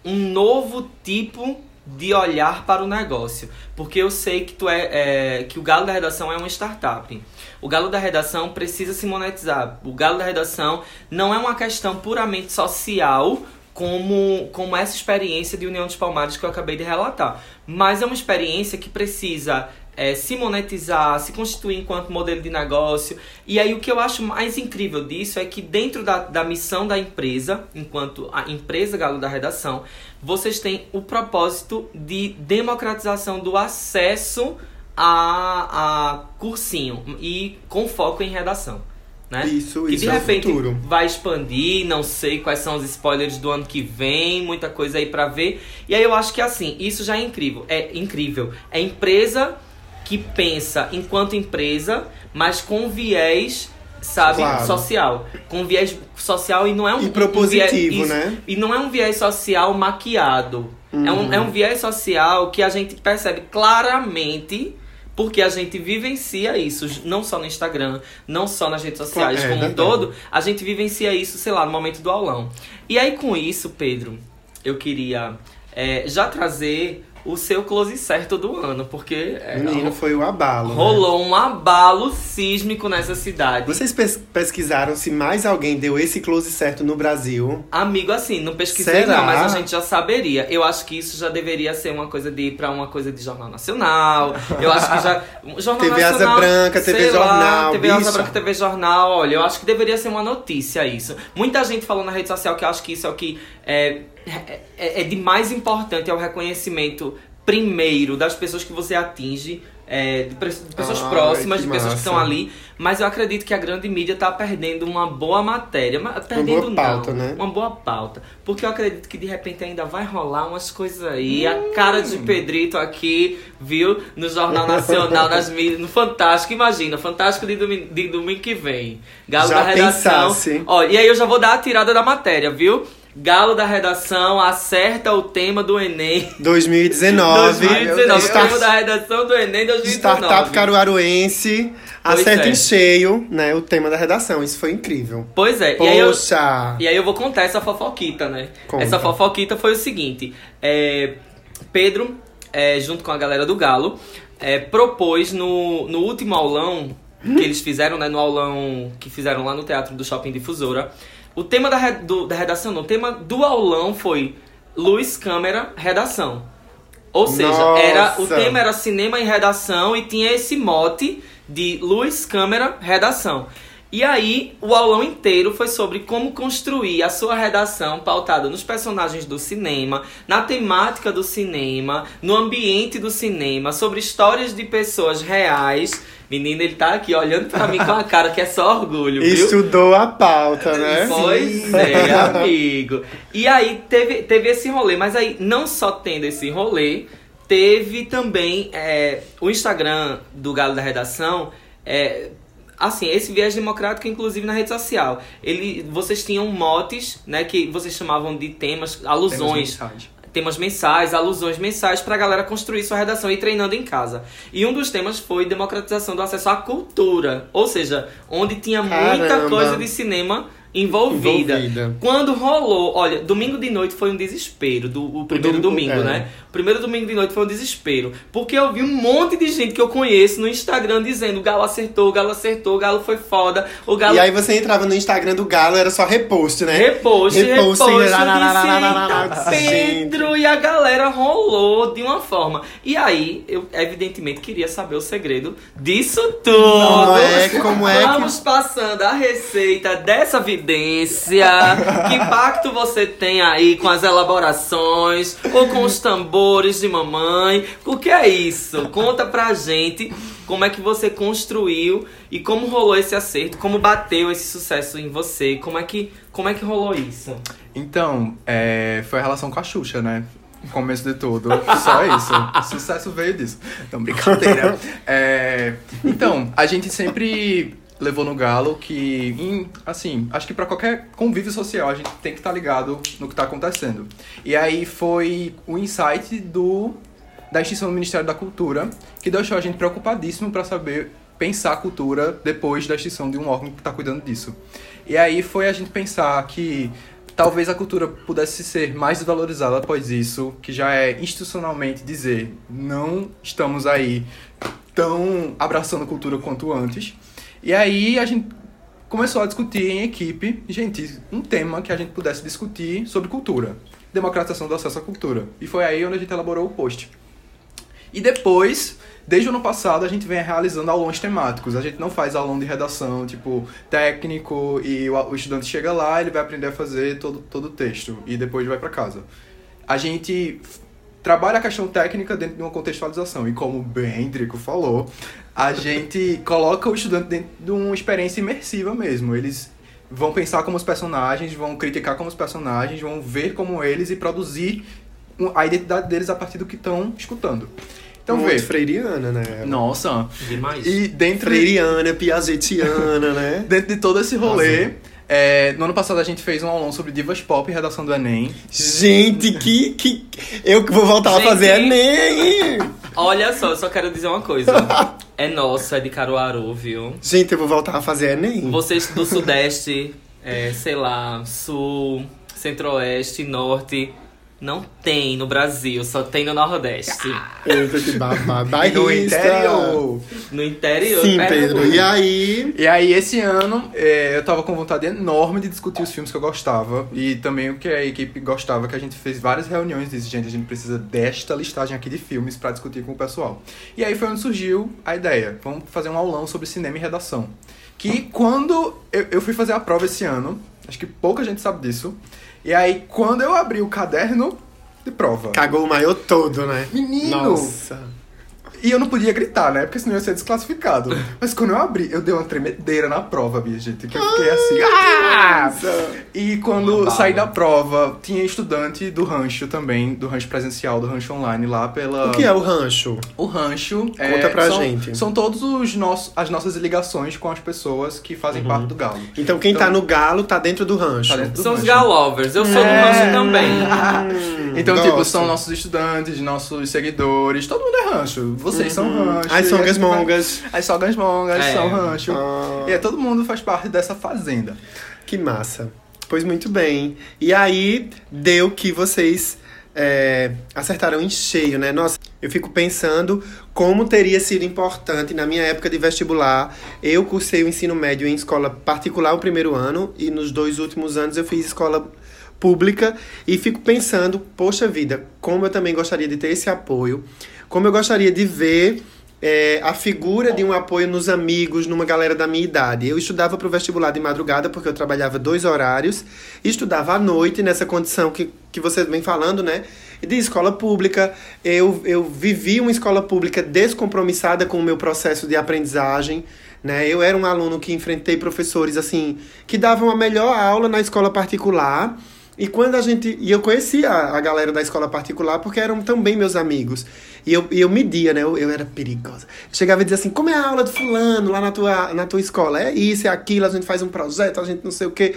um novo tipo de olhar para o negócio. Porque eu sei que tu é, é, que o Galo da Redação é uma startup. O Galo da Redação precisa se monetizar. O Galo da Redação não é uma questão puramente social como, como essa experiência de União dos Palmares que eu acabei de relatar. Mas é uma experiência que precisa é, se monetizar, se constituir enquanto modelo de negócio. E aí o que eu acho mais incrível disso é que dentro da, da missão da empresa, enquanto a empresa Galo da Redação, vocês têm o propósito de democratização do acesso a, a cursinho e com foco em redação. Né? Isso, que isso de é repente futuro. vai expandir, não sei quais são os spoilers do ano que vem, muita coisa aí pra ver. E aí eu acho que assim, isso já é incrível. É incrível. É empresa que pensa enquanto empresa, mas com viés, sabe, Claro. social. Com viés social e não é um E um propositivo, viés- né? E não é um viés social maquiado. É, um, é um viés social que a gente percebe claramente Porque a gente vivencia isso, não só no Instagram, não só nas redes sociais, É, como um todo, a gente vivencia isso, sei lá, no momento do aulão. E aí, com isso, Pedro, eu queria é, já trazer o seu close certo do ano, porque é, Menino, foi o abalo. né? rolou um abalo sísmico nessa cidade. Vocês pes- pesquisaram se mais alguém deu esse close certo no Brasil? Amigo, assim, não pesquisei Será? não, mas a gente já saberia. Eu acho que isso já deveria ser uma coisa de ir pra uma coisa de Jornal Nacional. Eu acho que já. *laughs* Jornal TV Asa Nacional, Branca, TV lá, Jornal, TV Asa. Branca, TV Jornal. Olha, eu acho que deveria ser uma notícia isso. Muita gente falou na rede social que eu acho que isso é o que é, é, é de mais importante, é o reconhecimento primeiro das pessoas que você atinge. é, de, de pessoas Ai, próximas, que de pessoas que massa. estão ali, mas eu acredito que a grande mídia tá perdendo uma boa matéria. Perdendo boa pauta, não, né? uma boa pauta. Porque eu acredito que de repente ainda vai rolar umas coisas aí. A cara de Pedrito aqui, viu? No Jornal Nacional, nas mídias, no Fantástico. Imagina, Fantástico de domingo, de domingo que vem. Galo Já da redação. pensasse. Ó, e aí eu já vou dar a tirada da matéria, viu? Galo da redação acerta o tema do Enem *laughs* 2019. 2019. O Start- tema da redação do Enem 2019. Startup caruaruense. Pois Acerta é. em cheio, né? O tema da redação. Isso foi incrível. Pois é, e aí eu, Poxa! E aí eu vou contar essa fofoquita, né? Conta. Essa fofoquita foi o seguinte: é, Pedro, é, junto com a galera do Galo, é, propôs no, no último aulão que eles fizeram, né? No aulão que fizeram lá no Teatro do Shopping Difusora. O tema da, re- do- da redação, não, o tema do aulão foi luz, câmera, redação. Ou seja, Nossa. era, o tema era cinema e redação e tinha esse mote de luz, câmera, redação. E aí, o aulão inteiro foi sobre como construir a sua redação pautada nos personagens do cinema, na temática do cinema, no ambiente do cinema, sobre histórias de pessoas reais. Menino, ele tá aqui olhando pra mim com a cara que é só orgulho, viu? Estudou a pauta, né? Pois é, *laughs* amigo. E aí teve, teve esse rolê, mas aí não só tendo esse rolê, teve também é, o Instagram do Galo da Redação. É, assim, esse viés democrático, inclusive na rede social. Ele, vocês tinham motes, né, que vocês chamavam de temas, alusões temas mensais, alusões mensais pra galera construir sua redação e ir treinando em casa. E um dos temas foi democratização do acesso à cultura, ou seja, onde tinha muita Caramba. coisa de cinema envolvida. Envolvida. Quando rolou, olha, domingo de noite foi um desespero, do, o primeiro dom- domingo, é. né? O primeiro domingo de noite foi um desespero, porque eu vi um monte de gente que eu conheço no Instagram dizendo o Galo acertou, o Galo acertou, o Galo foi foda, o Galo E aí você entrava no Instagram do Galo, era só repost, né? Repost, repost, Repost, eu rarararararara, disse, "Eita, Pedro, e a galera rolou de uma forma. E aí, eu evidentemente queria saber o segredo disso tudo. Como é, como é que- Vamos passando a receita dessa que impacto você tem aí com as elaborações ou com os tambores de mamãe? O que é isso? Conta pra gente como é que você construiu e como rolou esse acerto, como bateu esse sucesso em você, como é que, como é que rolou isso? Então, é, foi a relação com a Xuxa, né? Começo de tudo. Só isso. O sucesso veio disso. Então, brincadeira. *laughs* É, então, a gente sempre levou no galo que, em- assim, acho que pra qualquer convívio social a gente tem que estar ligado no que tá acontecendo. E aí foi o insight do da extinção do Ministério da Cultura que deixou a gente preocupadíssimo pra saber pensar a cultura depois da extinção de um órgão que tá cuidando disso. E aí foi a gente pensar que talvez a cultura pudesse ser mais desvalorizada após isso, que já é institucionalmente dizer não estamos aí tão abraçando cultura quanto antes. E aí a gente começou a discutir em equipe, gente, um tema que a gente pudesse discutir sobre cultura, democratização do acesso à cultura. E foi aí onde a gente elaborou o post. E depois, desde o ano passado, a gente vem realizando aulões temáticos. A gente não faz aulão de redação, tipo, técnico, e o, o estudante chega lá, ele vai aprender a fazer todo, todo o texto, e depois vai para casa. A gente trabalha a questão técnica dentro de uma contextualização, e como bem Drico falou, a gente coloca o estudante dentro de uma experiência imersiva mesmo. Eles vão pensar como os personagens, vão criticar como os personagens, vão ver como eles e produzir a identidade deles a partir do que estão escutando. Então, Muito vê. freiriana, né? Nossa. Demais. E dentro de, Freiriana, piagetiana, né? *laughs* dentro de todo esse rolê, é, no ano passado a gente fez um aulão sobre divas pop e redação do Enem. Gente, que, que. Eu que vou voltar a Gente. fazer Enem! Olha só, eu só quero dizer uma coisa. *laughs* É nossa, é de Caruaru, viu? Gente, eu vou voltar a fazer Enem. Vocês do *laughs* Sudeste, é, sei lá, Sul, Centro-Oeste, Norte. Não tem no Brasil, só tem no Nordeste. Eita, que babado. No interior. No interior. Sim, Pernambuco. Pedro. E aí... E aí, esse ano, é, eu tava com vontade enorme de discutir os filmes que eu gostava. E também o que a equipe gostava, que a gente fez várias reuniões e disse, gente, a gente precisa desta listagem aqui de filmes pra discutir com o pessoal. E aí foi onde surgiu a ideia. Vamos fazer um aulão sobre cinema e redação. Que quando eu, eu fui fazer a prova esse ano, acho que pouca gente sabe disso. E aí, quando eu abri o caderno de prova. Cagou o maior todo, né? Menino! Nossa. E eu não podia gritar, né? Porque senão eu ia ser desclassificado. *laughs* Mas quando eu abri, eu dei uma tremedeira na prova, minha gente. Que eu fiquei assim. Ah! E quando saí da prova, tinha estudante do rancho também, do rancho presencial, do rancho online, lá pela. O que é o rancho? O rancho. Conta pra são, gente. São todos os nossos, as nossas ligações com as pessoas que fazem Uhum. parte do Galo. Então quem tá no galo tá dentro do rancho. Tá dentro do São os rancho. galovers. Eu sou do É. rancho também. *laughs* Então, Gosto. tipo, são nossos estudantes, nossos seguidores, todo mundo é rancho. Vocês são rancho. As songas mongas. As sogas mongas É. são rancho. Ah. E é, todo mundo faz parte dessa fazenda. Que massa. Pois muito bem. E aí, deu que vocês é, acertaram em cheio, né? Nossa, eu fico pensando como teria sido importante na minha época de vestibular. Eu cursei o ensino médio em escola particular o primeiro ano e nos dois últimos anos eu fiz escola pública e fico pensando, poxa vida, como eu também gostaria de ter esse apoio, como eu gostaria de ver é, a figura de um apoio nos amigos, numa galera da minha idade. Eu estudava para o vestibular de madrugada porque eu trabalhava dois horários, estudava à noite nessa condição que, que você vem falando, né? De escola pública. Eu, eu vivi uma escola pública descompromissada com o meu processo de aprendizagem. Né? Eu era um aluno que enfrentei professores assim que davam a melhor aula na escola particular. E quando a gente. E eu conhecia a galera da escola particular porque eram também meus amigos. E eu, eu media, né? Eu, eu era perigosa. Chegava e dizia assim: como é a aula de Fulano lá na tua, na tua escola? É isso, é aquilo, a gente faz um projeto, a gente não sei o quê.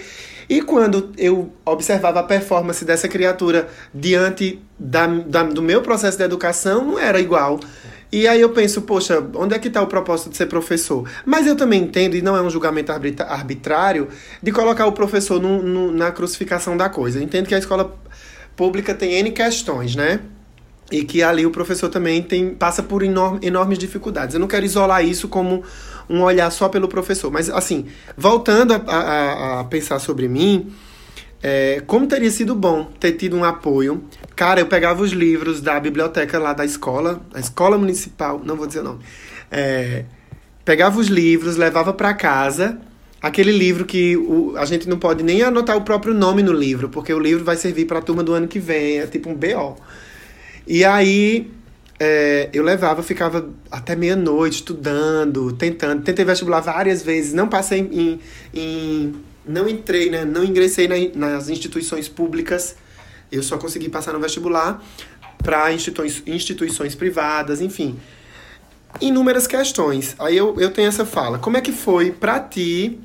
E quando eu observava a performance dessa criatura diante da, da- do meu processo de educação, não era igual. E aí eu penso, poxa, onde é que está o propósito de ser professor? Mas eu também entendo, e não é um julgamento arbitrário, de colocar o professor no- no- na crucificação da coisa. Eu entendo que a escola pública tem N questões, né? E que ali o professor também tem, passa por enorme- enormes dificuldades. Eu não quero isolar isso como um olhar só pelo professor. Mas, assim, voltando a, a- a pensar sobre mim, é, como teria sido bom ter tido um apoio. Cara, eu pegava os livros da biblioteca lá da escola, da escola municipal, não vou dizer o nome. É, pegava os livros, levava para casa. Aquele livro que o, a gente não pode nem anotar o próprio nome no livro, porque o livro vai servir para a turma do ano que vem, é tipo um BO. E aí é, eu levava, ficava até meia-noite estudando, tentando. Tentei vestibular várias vezes, não passei em. em- não entrei, né? Não ingressei na- nas instituições públicas. Eu só consegui passar no vestibular para instituições, instituições privadas, enfim. Inúmeras questões. Aí eu, eu tenho essa fala. Como é que foi para ti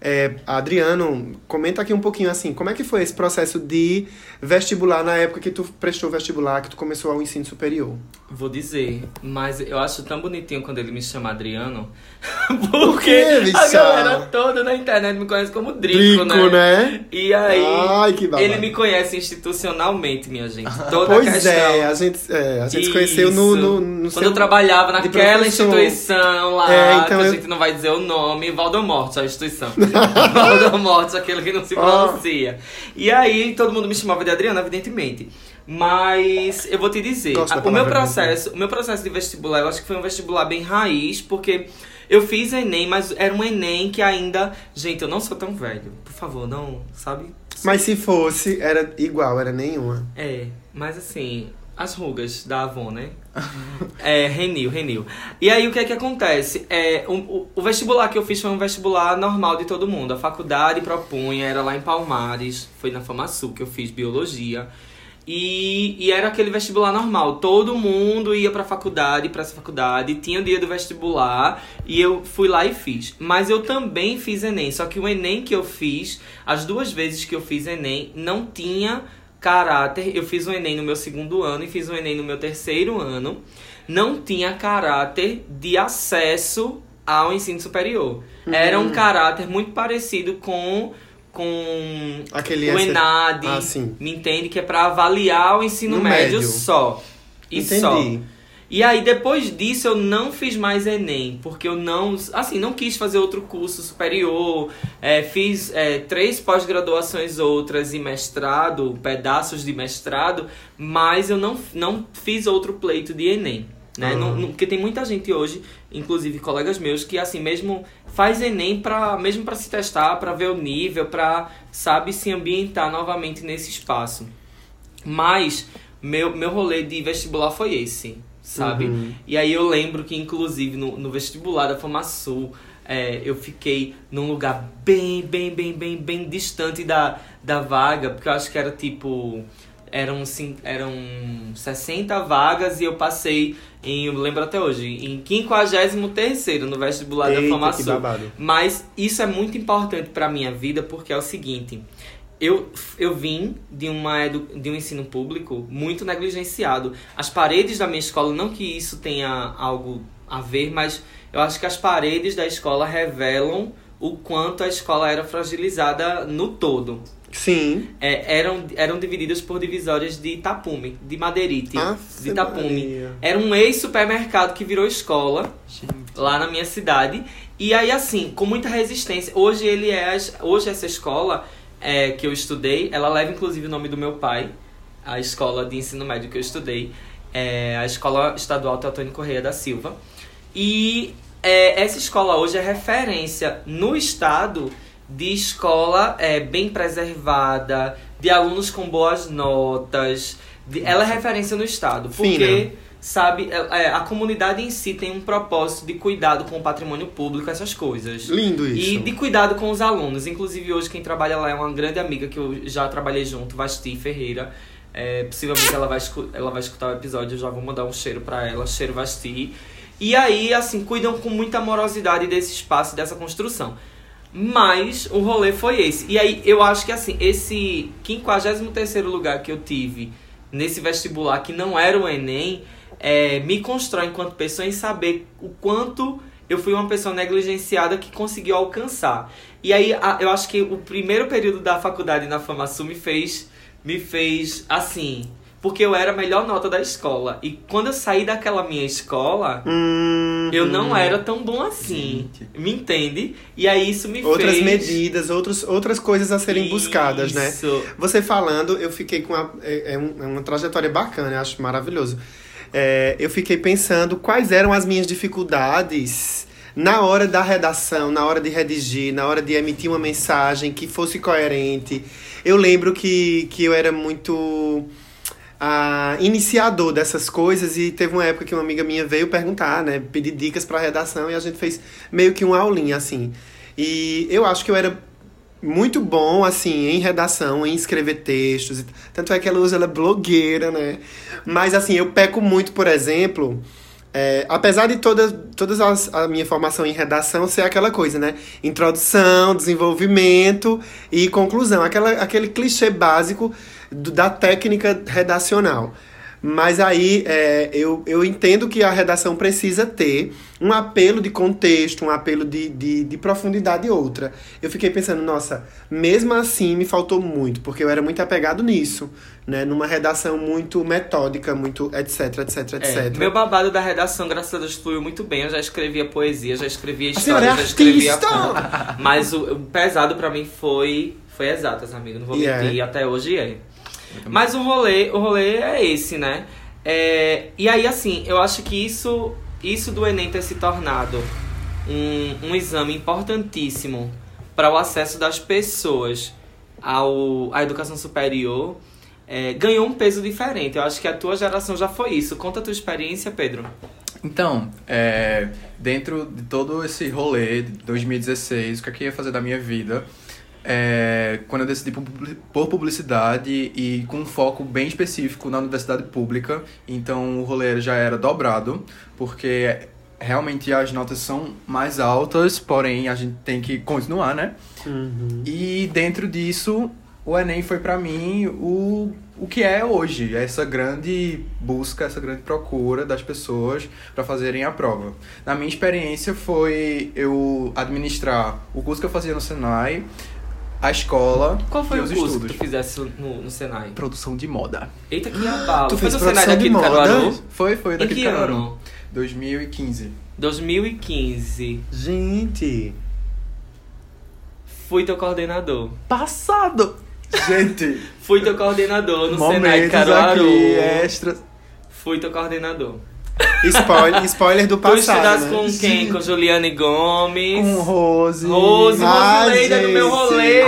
é, Adriano, comenta aqui um pouquinho assim, como é que foi esse processo de vestibular na época que tu prestou vestibular, que tu começou ao ensino superior? Vou dizer, mas eu acho tão bonitinho quando ele me chama Adriano. *laughs* Por Porque quê, a bichão? galera toda na internet me conhece como Drico, Drico, né? né? E aí, Ai, que ele me conhece institucionalmente, minha gente. Toda Pois a questão. é, a gente, é, a gente se conheceu no, no, no Quando seu- eu trabalhava naquela instituição lá, É, então que a eu- gente não vai dizer o nome, Valdemorte, a instituição. *laughs* *laughs* Valdemorte, aquele que não se pronuncia. E aí, todo mundo me chamava de Adriana, evidentemente. Mas eu vou te dizer, a- o meu processo, o meu processo de vestibular, eu acho que foi um vestibular bem raiz, porque eu fiz Enem, mas era um Enem que ainda, gente, eu não sou tão velho. Por favor, não, sabe? Mas se fosse, era igual, era nenhuma. É, mas assim, as rugas da Avon, né? é, Renil, Renil. E aí o que é que acontece? É, o- o vestibular que eu fiz foi um vestibular normal de todo mundo. A faculdade propunha, era lá em Palmares, foi na Famasul que eu fiz biologia. E, e era aquele vestibular normal. Todo mundo ia pra faculdade, pra essa faculdade, tinha o dia do vestibular e eu fui lá e fiz. Mas eu também fiz Enem, só que o Enem que eu fiz, as duas vezes que eu fiz Enem, não tinha caráter. Eu fiz o Enem no meu segundo ano e fiz o Enem no meu terceiro ano. não tinha caráter de acesso ao ensino superior. Era um caráter muito parecido com com Aquele o ENAD, Ah, me entende que é para avaliar o ensino No médio, médio. só. E Entendi. só. E aí, depois disso, eu não fiz mais Enem, porque eu não, assim, não quis fazer outro curso superior. É, fiz é, três pós-graduações outras e mestrado, pedaços de mestrado, mas eu não, não fiz outro pleito de Enem. Né? Não- não- porque tem muita gente hoje, inclusive colegas meus, que assim mesmo faz Enem pra, mesmo para se testar, para ver o nível, para sabe se ambientar novamente nesse espaço. Mas meu, meu rolê de vestibular foi esse, sabe? Uhum. E aí eu lembro que, inclusive, no, no vestibular da FamaSul, é, eu fiquei num lugar bem, bem, bem, bem, bem distante da, da vaga, porque eu acho que era tipo. Eram, eram 60 vagas e eu passei em, eu lembro até hoje, em 53 no vestibular da Eita, que FamaSul. Mas isso é muito importante pra minha vida porque é o seguinte. Eu, eu vim de, uma, edu- de um ensino público muito negligenciado. As paredes da minha escola, não que isso tenha algo a ver, mas eu acho que as paredes da escola revelam o quanto a escola era fragilizada no todo. Sim. É, eram, eram divididas por divisórias de tapume, de madeirite, Aff, de tapume. Maria. Era um ex-supermercado que virou escola lá na minha cidade. E aí, assim, com muita resistência. Hoje ele é. Hoje essa escola é, que eu estudei, ela leva inclusive o nome do meu pai, a escola de ensino médio que eu estudei. É a Escola Estadual Teotônio Correia da Silva. E é, essa escola hoje é referência no estado de escola é, bem preservada, de alunos com boas notas. de- ela é referência no estado. Porque, Fina. Sabe, é, é, a comunidade em si tem um propósito de cuidado com o patrimônio público, essas coisas. Lindo isso. E de cuidado com os alunos. Inclusive, hoje quem trabalha lá é uma grande amiga que eu já trabalhei junto, Vasti Ferreira. É, possivelmente ela vai, ela vai escutar o episódio, eu já vou mandar um cheiro pra ela, cheiro Vasti. E aí, assim, cuidam com muita amorosidade desse espaço, dessa construção. Mas o rolê foi esse. E aí, eu acho que, assim, esse 53º lugar que eu tive nesse vestibular, que não era o Enem, é, me constrói enquanto pessoa em saber o quanto eu fui uma pessoa negligenciada que conseguiu alcançar. E aí, a- eu acho que o primeiro período da faculdade na FamaSul me fez, me fez assim... Porque eu era a melhor nota da escola. E quando eu saí daquela minha escola, Hum, eu não era tão bom assim. Me entende? E aí isso me Outras fez... medidas, outros, outras coisas a serem buscadas, né? Isso. Você falando, eu fiquei com uma, é, é é uma trajetória bacana, eu acho maravilhoso. É, eu fiquei pensando quais eram as minhas dificuldades na hora da redação, na hora de redigir, na hora de emitir uma mensagem que fosse coerente. Eu lembro que, que eu era muito ah, iniciador dessas coisas e teve uma época que uma amiga minha veio perguntar, né, pedir dicas para redação e a gente fez meio que uma aulinha assim. E eu acho que eu era muito bom, assim, em redação, em escrever textos. Tanto é que ela usa, ela é blogueira, né? Mas, assim, eu peco muito, por exemplo... é, apesar de toda, todas as, a minha formação em redação ser aquela coisa, né? Introdução, desenvolvimento e conclusão. Aquela, aquele clichê básico do- da técnica redacional. Mas aí é, eu, eu entendo que a redação precisa ter um apelo de contexto, um apelo de, de, de profundidade outra. Eu fiquei pensando, nossa, mesmo assim me faltou muito, porque eu era muito apegado nisso, né? Numa redação muito metódica, muito etc, etc, etc. É, meu babado da redação, graças a Deus, fluiu muito bem. Eu já escrevia poesia, já escrevia A senhora história, é já escrevia artista! conto. *laughs* Mas o, o pesado pra mim foi foi exatas, amigo. Não vou E mentir, é. até hoje é. Mas o rolê, o rolê é esse, né? É, e aí, assim, eu acho que isso, isso do Enem ter se tornado um, um exame importantíssimo para o acesso das pessoas ao, à educação superior é, ganhou um peso diferente. Eu acho que a tua geração já foi isso. Conta a tua experiência, Pedro. Então, é, dentro de todo esse rolê de 2016, o que é eu ia fazer da minha vida? É, quando eu decidi por publi- por publicidade e com um foco bem específico na universidade pública, então o rolê já era dobrado, porque realmente as notas são mais altas, porém a gente tem que continuar, né? Uhum. E dentro disso, o Enem foi para mim o, o que é hoje, essa grande busca, essa grande procura das pessoas para fazerem a prova. Na minha experiência foi eu administrar o curso que eu fazia no Senai, a escola Qual foi e o os curso estudos. que tu fizesse no, no Senai? Produção de moda. Eita, que abalo. Tu foi fez no Senai daqui de moda? Caruaru? Foi, foi Em daqui que de Caruaru. ano? 2015. 2015. Gente. Fui teu coordenador. Passado! Gente, Fui teu coordenador no Senai de momentos Caruaru. aqui, extras. Fui teu coordenador. Spoiler, *laughs* spoiler do Tu passado. estudasse né? com quem? Com Juliane Gomes. Com Rose. Rose, Ah, Rosileida do meu gente. rolê.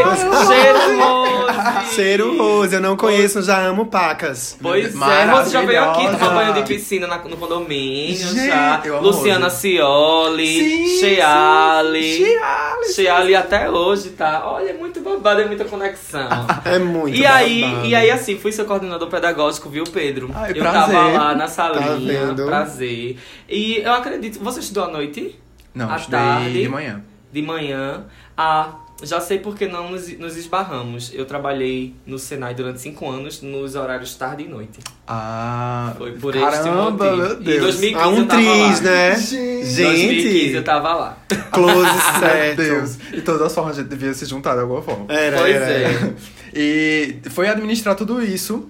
Cheiro Rose. Cheiro Rose, eu não conheço, já amo pacas. Pois é, Rose já veio aqui tomar banho de piscina na- no condomínio, Gente, já. Luciana Rose. Cioli, Sim, Cheale. Cheale, Cheale até hoje, tá? Olha, é muito babado, é muita conexão. *laughs* É muito E aí, babado. e aí, assim, fui seu coordenador pedagógico, viu, Pedro? Ai, eu prazer. tava lá na Tá salinha, vendo? Prazer. E eu acredito. Você estudou à noite? Não, À estudei tarde. de manhã. De manhã. Ah, já sei porque não nos, nos esbarramos. Eu trabalhei no Senai durante cinco anos, nos horários tarde e noite. Ah, Foi por este caramba, motivo. meu Em Deus. 2015 Há um eu tava triz, lá. né? Gente. Em 2015 eu tava lá. close *laughs* Meu certo. Deus. De todas as formas, a gente devia se juntar de alguma forma. Era, pois era, é. era. E foi administrar tudo isso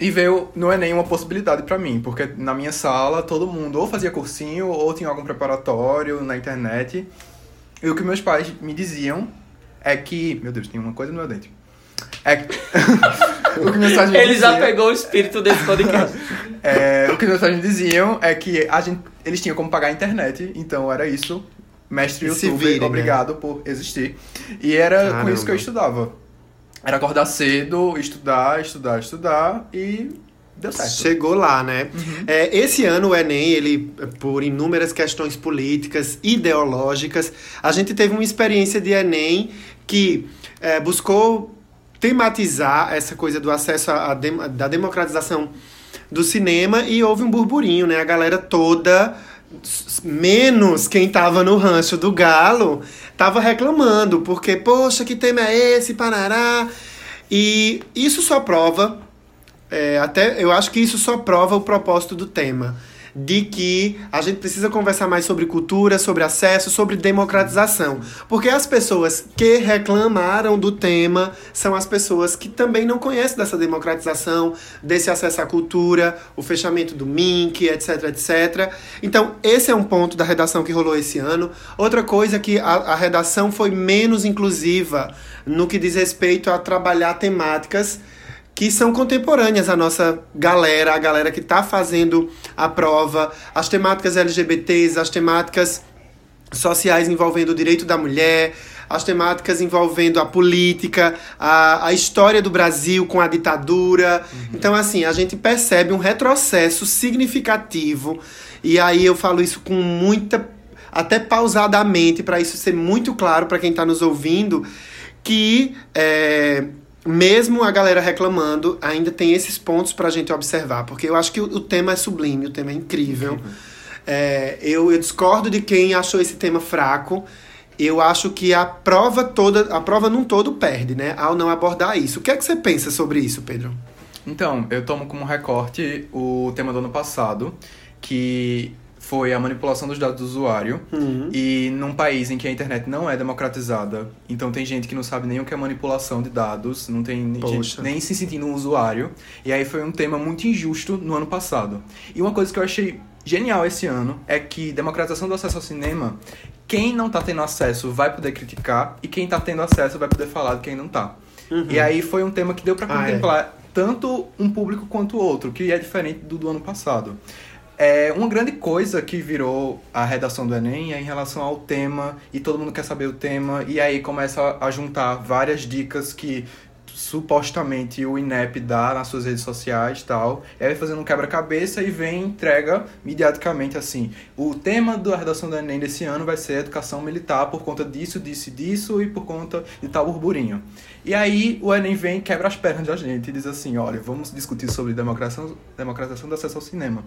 e veio no Enem uma possibilidade pra mim, porque na minha sala todo mundo ou fazia cursinho ou tinha algum preparatório na internet. E o que meus pais me diziam é que. Meu Deus, tem uma coisa no meu dente. É que. *laughs* o que meus pais me Ele já diziam- pegou o espírito desse podcast. *laughs* É, o que meus pais me diziam é que a gente, eles tinham como pagar a internet, então era isso. Mestre E YouTube, virem, né? obrigado por existir. E era com Caramba. isso que eu estudava. Era acordar cedo, estudar, estudar, estudar e deu certo. Chegou lá, né? Uhum. É, esse ano o Enem, ele, por inúmeras questões políticas, ideológicas, a gente teve uma experiência de Enem que é, buscou tematizar essa coisa do acesso à à dem- da democratização do cinema e houve um burburinho, né? A galera toda, menos quem tava no rancho do galo, tava reclamando, porque, poxa, que tema é esse, parará? E isso só prova é, até eu acho que isso só prova o propósito do tema. De que a gente precisa conversar mais sobre cultura, sobre acesso, sobre democratização. Porque as pessoas que reclamaram do tema são as pessoas que também não conhecem dessa democratização, desse acesso à cultura, o fechamento do MINC, etc, etc. Então, esse é um ponto da redação que rolou esse ano. Outra coisa é que a, a redação foi menos inclusiva no que diz respeito a trabalhar temáticas que são contemporâneas à nossa galera, a galera que está fazendo a prova, as temáticas LGBTs, as temáticas sociais envolvendo o direito da mulher, as temáticas envolvendo a política, a, a história do Brasil com a ditadura. Então, assim, a gente percebe um retrocesso significativo, e aí eu falo isso com muita. até pausadamente, para isso ser muito claro para quem está nos ouvindo, que. é, mesmo a galera reclamando, ainda tem esses pontos pra gente observar, porque eu acho que o, o tema é sublime, o tema é incrível. É, eu, eu discordo de quem achou esse tema fraco. Eu acho que a prova toda, a prova num todo perde, né? Ao não abordar isso. O que é que você pensa sobre isso, Pedro? Então, eu tomo como recorte o tema do ano passado, que foi a manipulação dos dados do usuário. Uhum. E num país em que a internet não é democratizada, então tem gente que não sabe nem o que é manipulação de dados, não tem Poxa. gente nem se sentindo um usuário. E aí foi um tema muito injusto no ano passado. E uma coisa que eu achei genial esse ano é que democratização do acesso ao cinema, quem não tá tendo acesso vai poder criticar e quem tá tendo acesso vai poder falar de quem não tá. E aí foi um tema que deu pra Ah, é. contemplar tanto um público quanto o outro, que é diferente do do ano passado. É, uma grande coisa que virou a redação do Enem é em relação ao tema, e todo mundo quer saber o tema, e aí começa a juntar várias dicas que supostamente o INEP dá nas suas redes sociais e tal. E aí fazendo um quebra-cabeça e vem entrega mediaticamente assim. O tema da redação do Enem desse ano vai ser educação militar por conta disso, disso e disso e por conta de tal burburinho. E aí o Enem vem quebra as pernas da gente e diz assim, olha, vamos discutir sobre democratização, democratização do acesso ao cinema.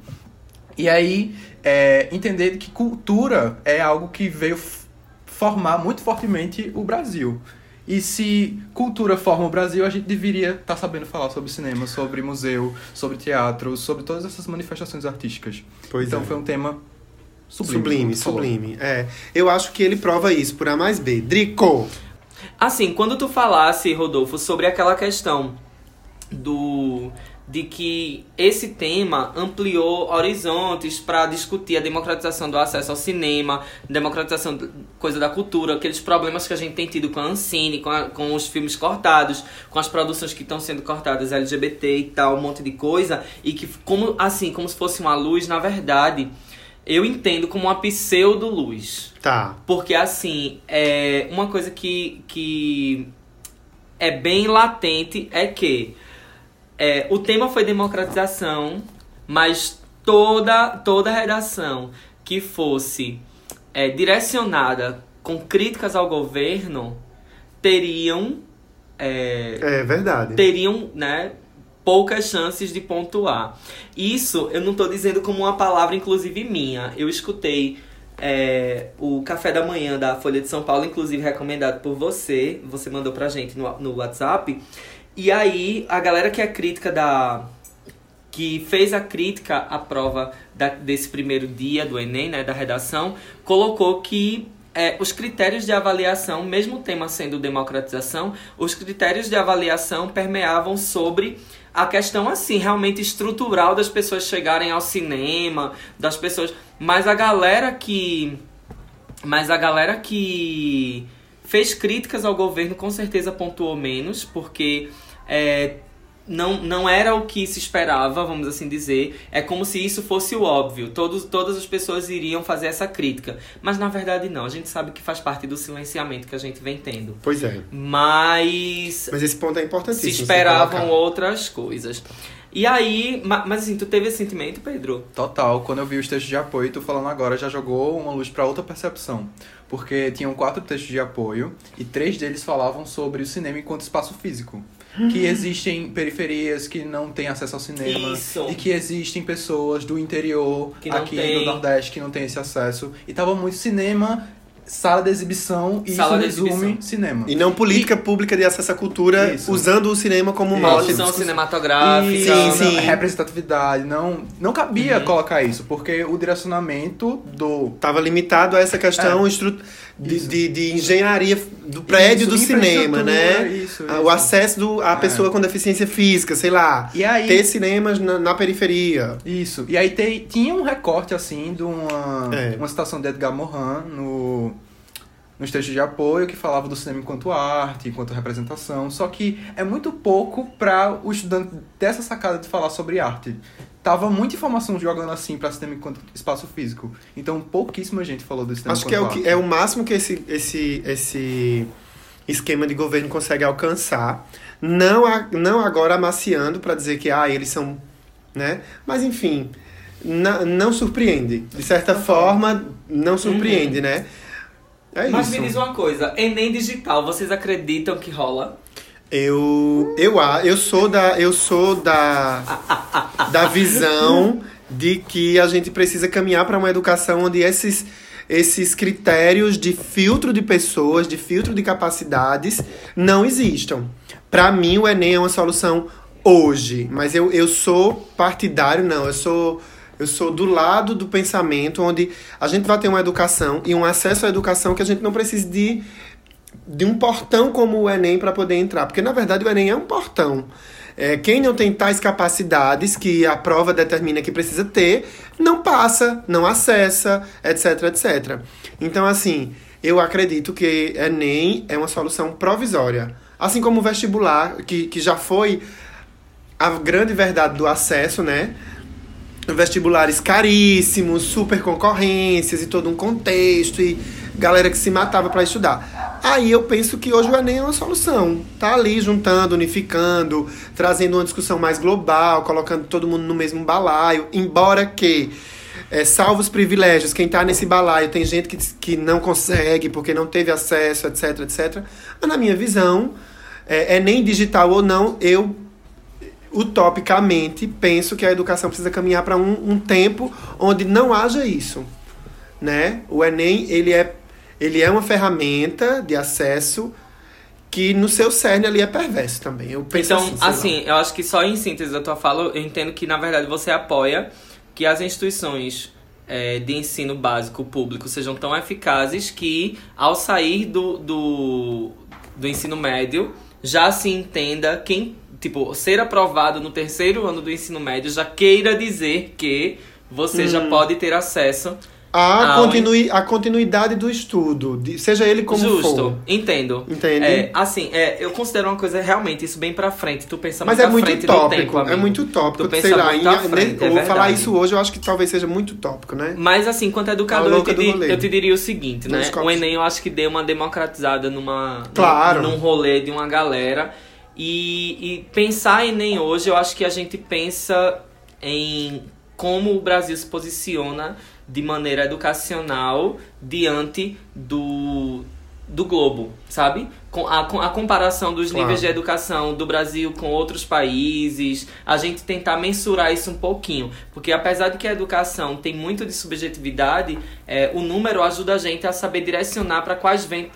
E aí, é, entender que cultura é algo que veio formar muito fortemente o Brasil. E se cultura forma o Brasil, a gente deveria estar tá sabendo falar sobre cinema, sobre museu, sobre teatro, sobre todas essas manifestações artísticas. Pois então é. foi um tema sublime. Sublime, sublime. É. Eu acho que ele prova isso por A mais B. Drico! Assim, quando tu falasse, Rodolfo, sobre aquela questão do de que esse tema ampliou horizontes para discutir a democratização do acesso ao cinema, democratização da coisa da cultura, aqueles problemas que a gente tem tido com a Ancine, com, a, com os filmes cortados, com as produções que estão sendo cortadas LGBT e tal, um monte de coisa, e que como assim, como se fosse uma luz, na verdade, eu entendo como uma pseudo luz. Tá. Porque assim, é uma coisa que, que é bem latente é que é, o tema foi democratização, mas toda, toda redação que fosse é, direcionada com críticas ao governo teriam. É, É verdade. teriam, né, poucas chances de pontuar. Isso eu não estou dizendo como uma palavra, inclusive minha. Eu escutei é, o café da manhã da Folha de São Paulo, inclusive recomendado por você. Você mandou pra gente no, no WhatsApp. E aí, a galera que é crítica da. que fez a crítica à prova da- desse primeiro dia do Enem, né, da redação, colocou que é, os critérios de avaliação, mesmo o tema sendo democratização, os critérios de avaliação permeavam sobre a questão assim, realmente estrutural das pessoas chegarem ao cinema, das pessoas. Mas a galera que. Mas a galera que fez críticas ao governo com certeza pontuou menos, porque é, não, não era o que se esperava, vamos assim dizer. É como se isso fosse o óbvio. Todos, todas as pessoas iriam fazer essa crítica. Mas na verdade não. A gente sabe que faz parte do silenciamento que a gente vem tendo. Pois é. Mas Mas esse ponto é se importantíssimo. você esperavam outras coisas. E aí, ma- mas assim, tu teve esse sentimento, Pedro? Total, quando eu vi os textos de apoio, tu falando agora, já jogou uma luz para outra percepção. Porque tinham quatro textos de apoio e três deles falavam sobre o cinema enquanto espaço físico. Que existem periferias que não têm acesso ao cinema. Isso. E que existem pessoas do interior, aqui tem. do Nordeste, que não tem esse acesso. E tava muito cinema, sala de exibição e Sala isso de resume exibição. cinema. E não política pública de acesso à cultura Isso. usando o cinema como Produção discussão. cinematográfica. E Sim, não- sim. representatividade, não, não cabia colocar isso, porque o direcionamento do Tava limitado a essa questão É. Isso. De, de engenharia do prédio Isso, do cinema, né? isso, Ah, isso. O acesso do, à É. pessoa com deficiência física, sei lá. E aí- Ter cinemas na, na periferia. Isso. E aí tem, tinha um recorte, assim, de uma, É. uma citação de Edgar Morin no, nos textos de apoio que falava do cinema enquanto arte, enquanto representação. Só que é muito pouco para o estudante ter essa sacada de falar sobre arte. Tava muita informação jogando assim para cinema enquanto espaço físico. Então pouquíssima gente falou do cinema Acho que é o, que, é o máximo que esse, esse, esse esquema de governo consegue alcançar. Não, a- não agora amaciando para dizer que ah, eles são. Né? Mas enfim, na- não surpreende. De certa forma, não surpreende, né? É Mas isso. me diz uma coisa, Enem digital, vocês acreditam que rola? Eu, eu, eu sou da eu sou da da visão de que a gente precisa caminhar para uma educação onde esses esses critérios de filtro de pessoas, de filtro de capacidades não existam. Para mim o ENEM é uma solução hoje, mas eu, eu sou partidário não, eu sou eu sou do lado do pensamento onde a gente vai ter uma educação e um acesso à educação que a gente não precisa de de um portão como o Enem para poder entrar. Porque, na verdade, o Enem é um portão. É, quem não tem tais capacidades que a prova determina que precisa ter, não passa, não acessa, etc, etc. Então, assim, eu acredito que Enem é uma solução provisória. Assim como o vestibular, que, que já foi a grande verdade do acesso, né? Vestibulares caríssimos, super concorrências e todo um contexto e galera que se matava para estudar. Aí eu penso que hoje o Enem é uma solução. Tá ali juntando, unificando, trazendo uma discussão mais global, colocando todo mundo no mesmo balaio, embora que é, salvo os privilégios, quem tá nesse balaio tem gente que, que não consegue porque não teve acesso, etc, etc. Mas na minha visão, é, Enem digital ou não, eu utopicamente, penso que a educação precisa caminhar para um, um tempo onde não haja isso, né? O Enem, ele é, ele é uma ferramenta de acesso que no seu cerne ali é perverso também. Eu penso Então, assim, assim, eu acho que só em síntese da tua fala, eu entendo que, na verdade, você apoia que as instituições é, de ensino básico público sejam tão eficazes que, ao sair do, do, do ensino médio, já se entenda quem, tipo, ser aprovado no terceiro ano do ensino médio já queira dizer que você Hum. já pode ter acesso A, continui, a continuidade do estudo, seja ele como Justo, for. entendo. Entende? É, assim, é, eu considero uma coisa realmente isso bem pra frente. Tu pensa Mas muito é muito frente tópico, do tempo, é muito tópico. Tu sei lá, muito em- frente, é falar isso hoje, eu acho que talvez seja muito tópico, né? Mas assim, quanto educador, eu te, do di- rolê. eu te diria o seguinte, né? O Enem eu acho que deu uma democratizada numa, Claro. num, num rolê de uma galera. E, e pensar em Enem hoje, eu acho que a gente pensa em como o Brasil se posiciona de maneira educacional diante do, do globo, sabe? Com a, com a comparação dos Claro. níveis de educação do Brasil com outros países, a gente tentar mensurar isso um pouquinho. Porque apesar de que a educação tem muito de subjetividade, é, o número ajuda a gente a saber direcionar para quais vem,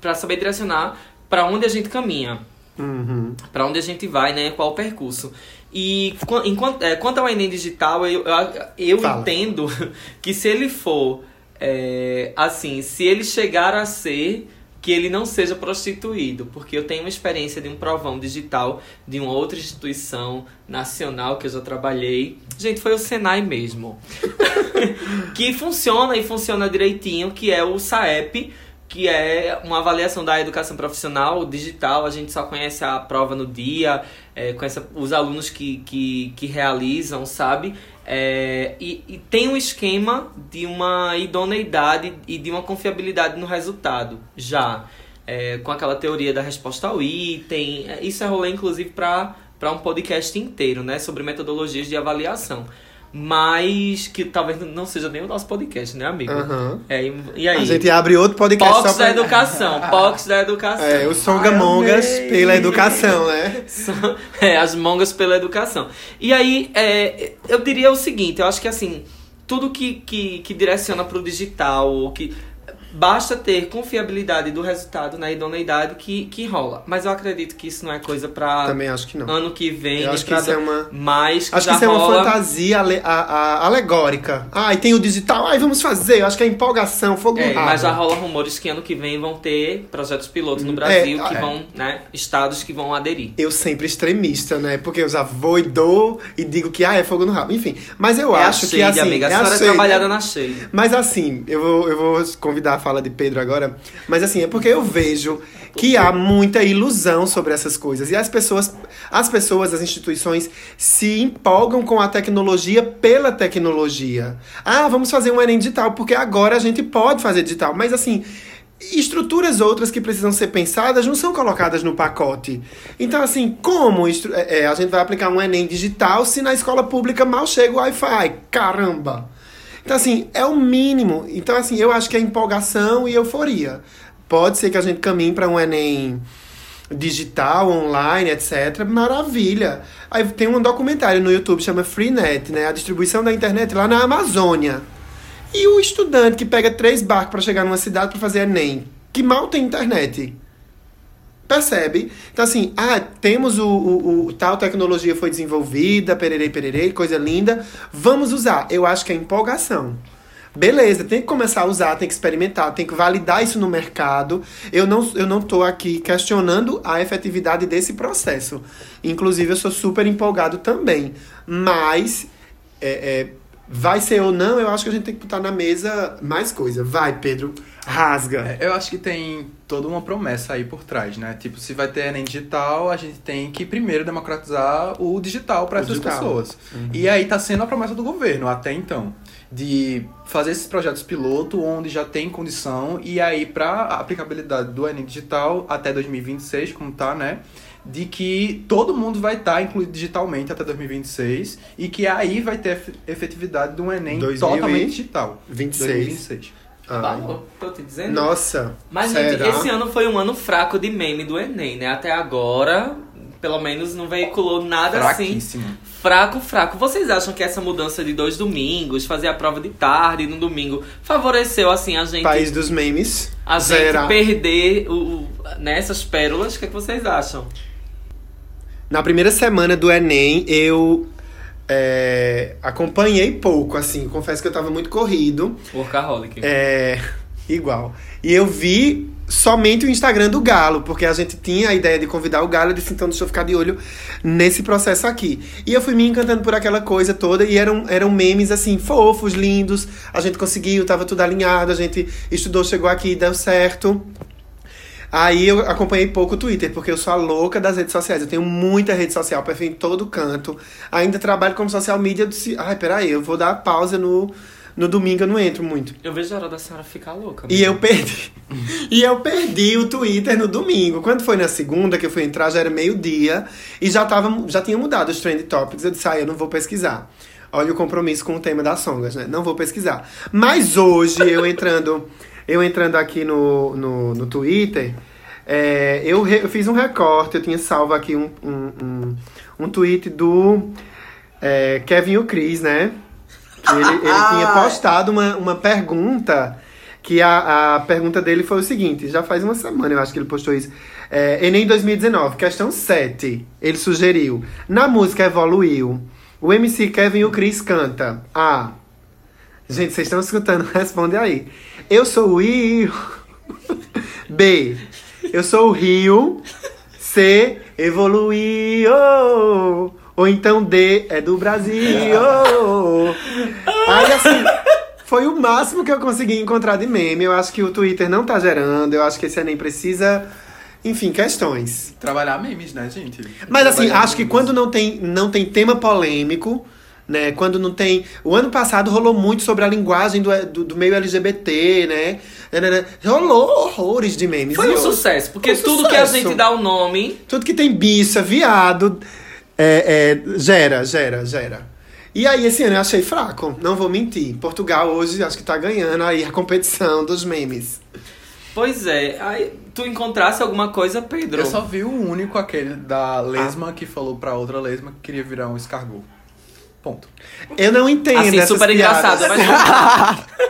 para saber direcionar para onde a gente caminha Uhum. para onde a gente vai, né? Qual o percurso. E quan- enquanto, é, quanto ao Enem digital, eu, eu, eu entendo *laughs* que se ele for é, assim, se ele chegar a ser que ele não seja prostituído, porque eu tenho uma experiência de um provão digital de uma outra instituição nacional que eu já trabalhei. Gente, foi o Senai mesmo. *laughs* que funciona e funciona direitinho, que é o SAEP, que é uma avaliação da educação profissional digital. A gente só conhece a prova no dia, é, conhece os alunos que, que, que realizam, sabe? É, e, e tem um esquema de uma idoneidade e de uma confiabilidade no resultado, já. É, com aquela teoria da resposta ao item. É, Isso é rolê, inclusive, para um podcast inteiro, né? Sobre metodologias de avaliação. Mas que talvez não seja nem o nosso podcast, né, amigo? Aham. É, e, e aí? A gente abre outro podcast POX só pra... da educação, *laughs* POX da educação. É, o Songamongas Ai, pela educação, né? É, as mongas pela educação. E aí, é, eu diria o seguinte, eu acho que assim, tudo que, que, que direciona para o digital, ou que basta ter confiabilidade do resultado na idoneidade que, que rola. Mas eu acredito que isso não é coisa para Também acho que não. ano que vem, Eu acho que pra isso é uma- mais que Acho que isso é uma rola. fantasia ale- a- a- alegórica. Ah, e tem o digital, ai, vamos fazer. Eu acho que é empolgação, fogo É, rabo. mas já rola rumores que ano que vem vão ter projetos pilotos no Brasil É, que é. vão, né, estados que vão aderir. Eu sempre extremista, né? Porque eu já vou e dou e digo que ah, é fogo no rabo. Enfim, mas eu é acho a que assim. amiga. A é senhora é trabalhada na shade. Mas assim, eu vou, eu vou convidar fala de Pedro agora. Mas assim, é porque eu vejo que há muita ilusão sobre essas coisas. E as pessoas, as pessoas, as instituições se empolgam com a tecnologia pela tecnologia. Ah, vamos fazer um Enem digital, porque agora a gente pode fazer digital. Mas assim. Estruturas outras que precisam ser pensadas não são colocadas no pacote. Então, assim, como é, é, a gente vai aplicar um Enem digital se na escola pública mal chega o Wi-Fi? Caramba! Então, assim, é o mínimo. Então, assim, eu acho que é empolgação e euforia. Pode ser que a gente caminhe para um Enem digital, online, etc. Maravilha. Aí tem um documentário no YouTube chama Freenet, né? A distribuição da internet lá na Amazônia. E o estudante que pega três barcos para chegar numa cidade para fazer Enem, que mal tem internet. Percebe? Então, assim, ah, temos o, o, o- tal tecnologia foi desenvolvida, pererei, pererei, coisa linda, vamos usar. Eu acho que é empolgação. Beleza, tem que começar a usar, tem que experimentar, tem que validar isso no mercado. Eu não, eu não tô aqui questionando a efetividade desse processo. Inclusive, eu sou super empolgado também. Mas, é, é, vai ser ou não, eu acho que a gente tem que botar na mesa mais coisa. Vai, Pedro, rasga. É, Eu acho que tem toda uma promessa aí por trás, né? Tipo, se vai ter Enem digital, a gente tem que primeiro democratizar o digital para essas digital. pessoas. E aí tá sendo a promessa do governo até então. De fazer esses projetos piloto onde já tem condição e aí para aplicabilidade do Enem digital até 2026, como tá, né? De que todo mundo vai estar incluído digitalmente até 2026 e que aí vai ter efe- efetividade de um Enem 2000 e totalmente digital. 26. 2026. Ai. Falou, tô te dizendo. Nossa. Mas, será? gente, esse ano foi um ano fraco de meme do Enem, né? Até agora, pelo menos não veiculou nada assim. Fraco, fraco. Vocês acham que essa mudança de dois domingos, fazer a prova de tarde no domingo, favoreceu assim a gente, País dos memes. a gente perder o, o- nessas pérolas? O que, é que vocês acham? Na primeira semana do Enem, eu é, acompanhei pouco, assim. Confesso que eu tava muito corrido. Workaholic. É, igual. E eu vi somente o Instagram do Galo, porque a gente tinha a ideia de convidar o Galo, eu disse, então deixa eu ficar de olho nesse processo aqui. E eu fui me encantando por aquela coisa toda, e eram, eram memes, assim, fofos, lindos. A gente conseguiu, tava tudo alinhado, a gente estudou, chegou aqui, deu certo. Aí eu acompanhei pouco o Twitter, porque eu sou a louca das redes sociais. Eu tenho muita rede social, perfil em todo canto. Ainda trabalho como social media. Eu disse, ai, peraí, eu vou dar pausa no, no domingo, eu não entro muito. Eu vejo a hora da senhora ficar louca. E eu perdi. *laughs* e eu perdi o Twitter no domingo. Quando foi na segunda que eu fui entrar, já era meio-dia e já, tava, já tinha mudado os trend topics. Eu disse, ah, eu não vou pesquisar. Olha o compromisso com o tema das songas, né? Não vou pesquisar. Mas hoje, eu entrando, eu entrando aqui no, no, no Twitter, é, eu, re- eu fiz um recorte, eu tinha salvo aqui um, um, um, um tweet do é, Kevin o Chris, né? Que ele, ele *laughs* tinha postado uma, uma pergunta, que a, a pergunta dele foi o seguinte, já faz uma semana eu acho que ele postou isso. É, Enem 2019, questão 7. Ele sugeriu, na música Evoluiu, o MC Kevin e o Chris canta A. Gente, vocês estão escutando? *laughs* Responde aí. Eu sou o Rio. *laughs* B. Eu sou o Rio. C. Evoluiu. Ou então D. É do Brasil. *laughs* Aí assim. Foi o máximo que eu consegui encontrar de meme. Eu acho que o Twitter não tá gerando. Eu acho que esse Enem precisa. Enfim, questões. Trabalhar memes, né, gente? Mas assim, acho que memes. quando não tem, não tem tema polêmico, né? Quando não tem. O ano passado rolou muito sobre a linguagem do, do, do meio LGBT, né? Nanana. Rolou horrores de memes. Foi um eu- sucesso, porque Foi um tudo que a sucesso. gente dá o nome. Tudo que tem bicha, viado, é, é, gera, gera, gera. E aí, esse ano eu achei fraco, não vou mentir. Portugal hoje acho que tá ganhando aí a competição dos memes. Pois é, aí tu encontrasse alguma coisa, Pedro? Eu só vi o único, aquele da lesma que falou pra outra lesma que queria virar um escargot. Ponto. Eu não entendo Assim, essas super piadas. engraçado, mas *laughs*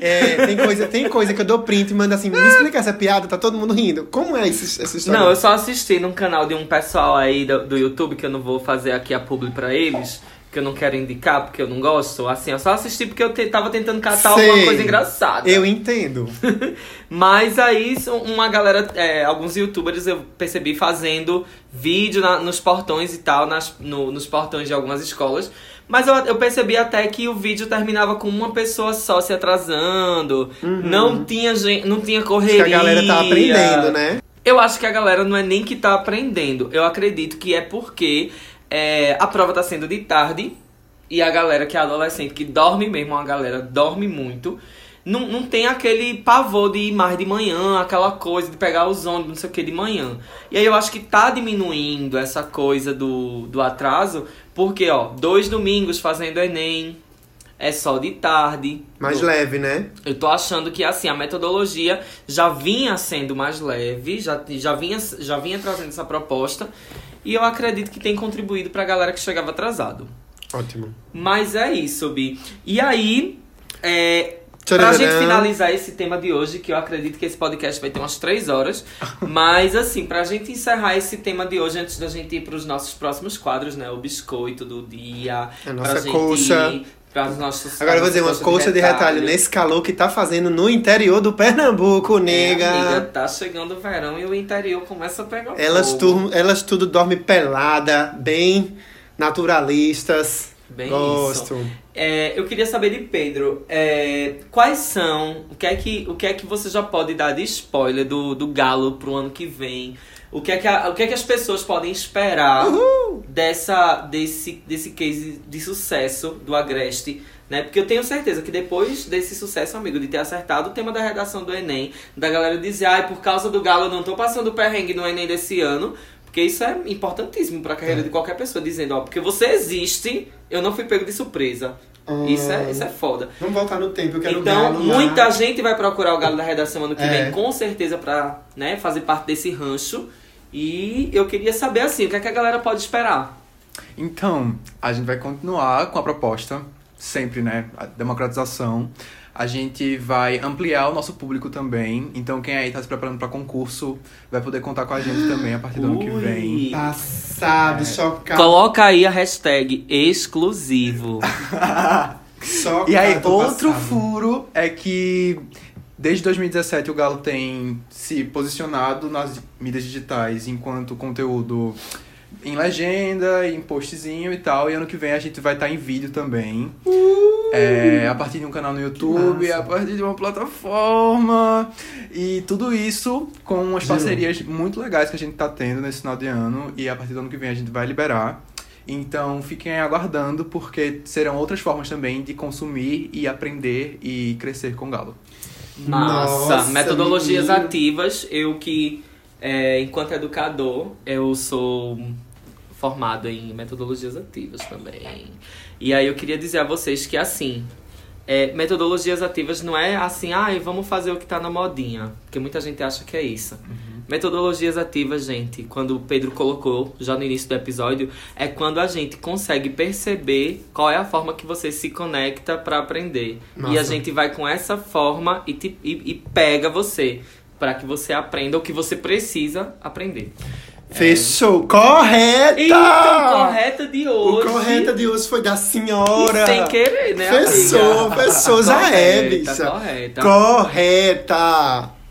É, tem coisa, tem coisa que eu dou print e mando assim, me explica essa piada, tá todo mundo rindo. Como é esse, essa história? Não, eu só assisti num canal de um pessoal aí do, do YouTube, que eu não vou fazer aqui a publi pra eles, que eu não quero indicar, porque eu não gosto. Assim, eu só assisti porque eu te- tava tentando catar Sei. alguma coisa engraçada. Eu entendo. *laughs* Mas aí são uma galera, é, alguns youtubers eu percebi fazendo vídeo na- nos portões e tal, nas, no- nos portões de algumas escolas. Mas eu, eu percebi até que o vídeo terminava com uma pessoa só se atrasando. Não tinha gente, não tinha Acho correria. que a galera tá aprendendo, né? Eu acho que a galera não é nem que tá aprendendo. Eu acredito que é porque é, a prova tá sendo de tarde e a galera que é adolescente, que dorme mesmo, a galera dorme muito. Não, não tem aquele pavor de ir mais de manhã, aquela coisa de pegar os ônibus, não sei o que, de manhã. E aí eu acho que tá diminuindo essa coisa do, do atraso, porque, ó, dois domingos fazendo Enem, é só de tarde. Mais No- leve, né? eu tô achando que assim, a metodologia já vinha sendo mais leve, já, já, vinha, já vinha trazendo essa proposta. E eu acredito que tem contribuído pra galera que chegava atrasado. Ótimo. Mas é isso, Bi. E aí, é, pra gente finalizar esse tema de hoje, que eu acredito que esse podcast vai ter umas três horas. *laughs* mas assim, pra gente encerrar esse tema de hoje, antes da gente ir pros nossos próximos quadros, né? O biscoito do dia. A nossa gente coxa. Ir pras nossas, Agora eu vou dizer, uma coxa de retalho nesse calor que tá fazendo no interior do Pernambuco, nega. É, amiga, tá chegando o verão e o interior começa a pegar Elas, fogo. elas tudo dormem pelada, bem naturalistas. Bem Gosto. isso. É, eu queria saber de Pedro, é, quais são, o que, é que, o que é que você já pode dar de spoiler do, do Galo pro ano que vem? O que é que, a- o que, é que as pessoas podem esperar dessa, desse, desse case de sucesso do Agreste? Né? Porque eu tenho certeza que depois desse sucesso, amigo, de ter acertado o tema da redação do Enem, da galera dizer, ai, por causa do Galo eu não tô passando perrengue no Enem desse ano, porque isso é importantíssimo pra carreira de qualquer pessoa, dizendo, ó, porque você existe, eu não fui pego de surpresa. Isso, é, isso é foda. Vamos voltar no tempo, eu quero Então, galo lá. muita gente vai procurar o Galo da Redação ano que É. vem, com certeza, pra né, fazer parte desse rancho. E eu queria saber assim, o que, é que a galera pode esperar? Então, a gente vai continuar com a proposta, sempre, né? A democratização. A gente vai ampliar o nosso público também. Então, quem aí tá se preparando para concurso vai poder contar com a gente também a partir do ano que vem. Passado, chocado. Coloca aí a hashtag exclusivo. *laughs* Chocado E aí, outro passado. furo é que desde 2017 o Galo tem se posicionado nas mídias digitais enquanto conteúdo em legenda, em postzinho e tal. E ano que vem a gente vai estar em vídeo também. É, a partir de um canal no YouTube, a partir de uma plataforma. E tudo isso com umas parcerias muito legais que a gente tá tendo nesse final de ano. E a partir do ano que vem a gente vai liberar. Então fiquem aguardando, porque serão outras formas também de consumir e aprender e crescer com o Galo. Massa. Nossa, Metodologias ativas. Eu que, é, enquanto educador, eu sou formado em metodologias ativas também. E aí eu queria dizer a vocês que assim, é, metodologias ativas não é assim, ai, vamos fazer o que tá na modinha. Porque muita gente acha que é isso. Metodologias ativas, gente, quando o Pedro colocou já no início do episódio, é quando a gente consegue perceber qual é a forma que você se conecta para aprender. E a gente vai com essa forma e, te- e- e pega você para que você aprenda o que você precisa aprender. Fechou. Correta! Então, correta de O hoje. correta de hoje foi da senhora. E sem querer, né, Fechou, fechou, já é, bicha. correta. Correta.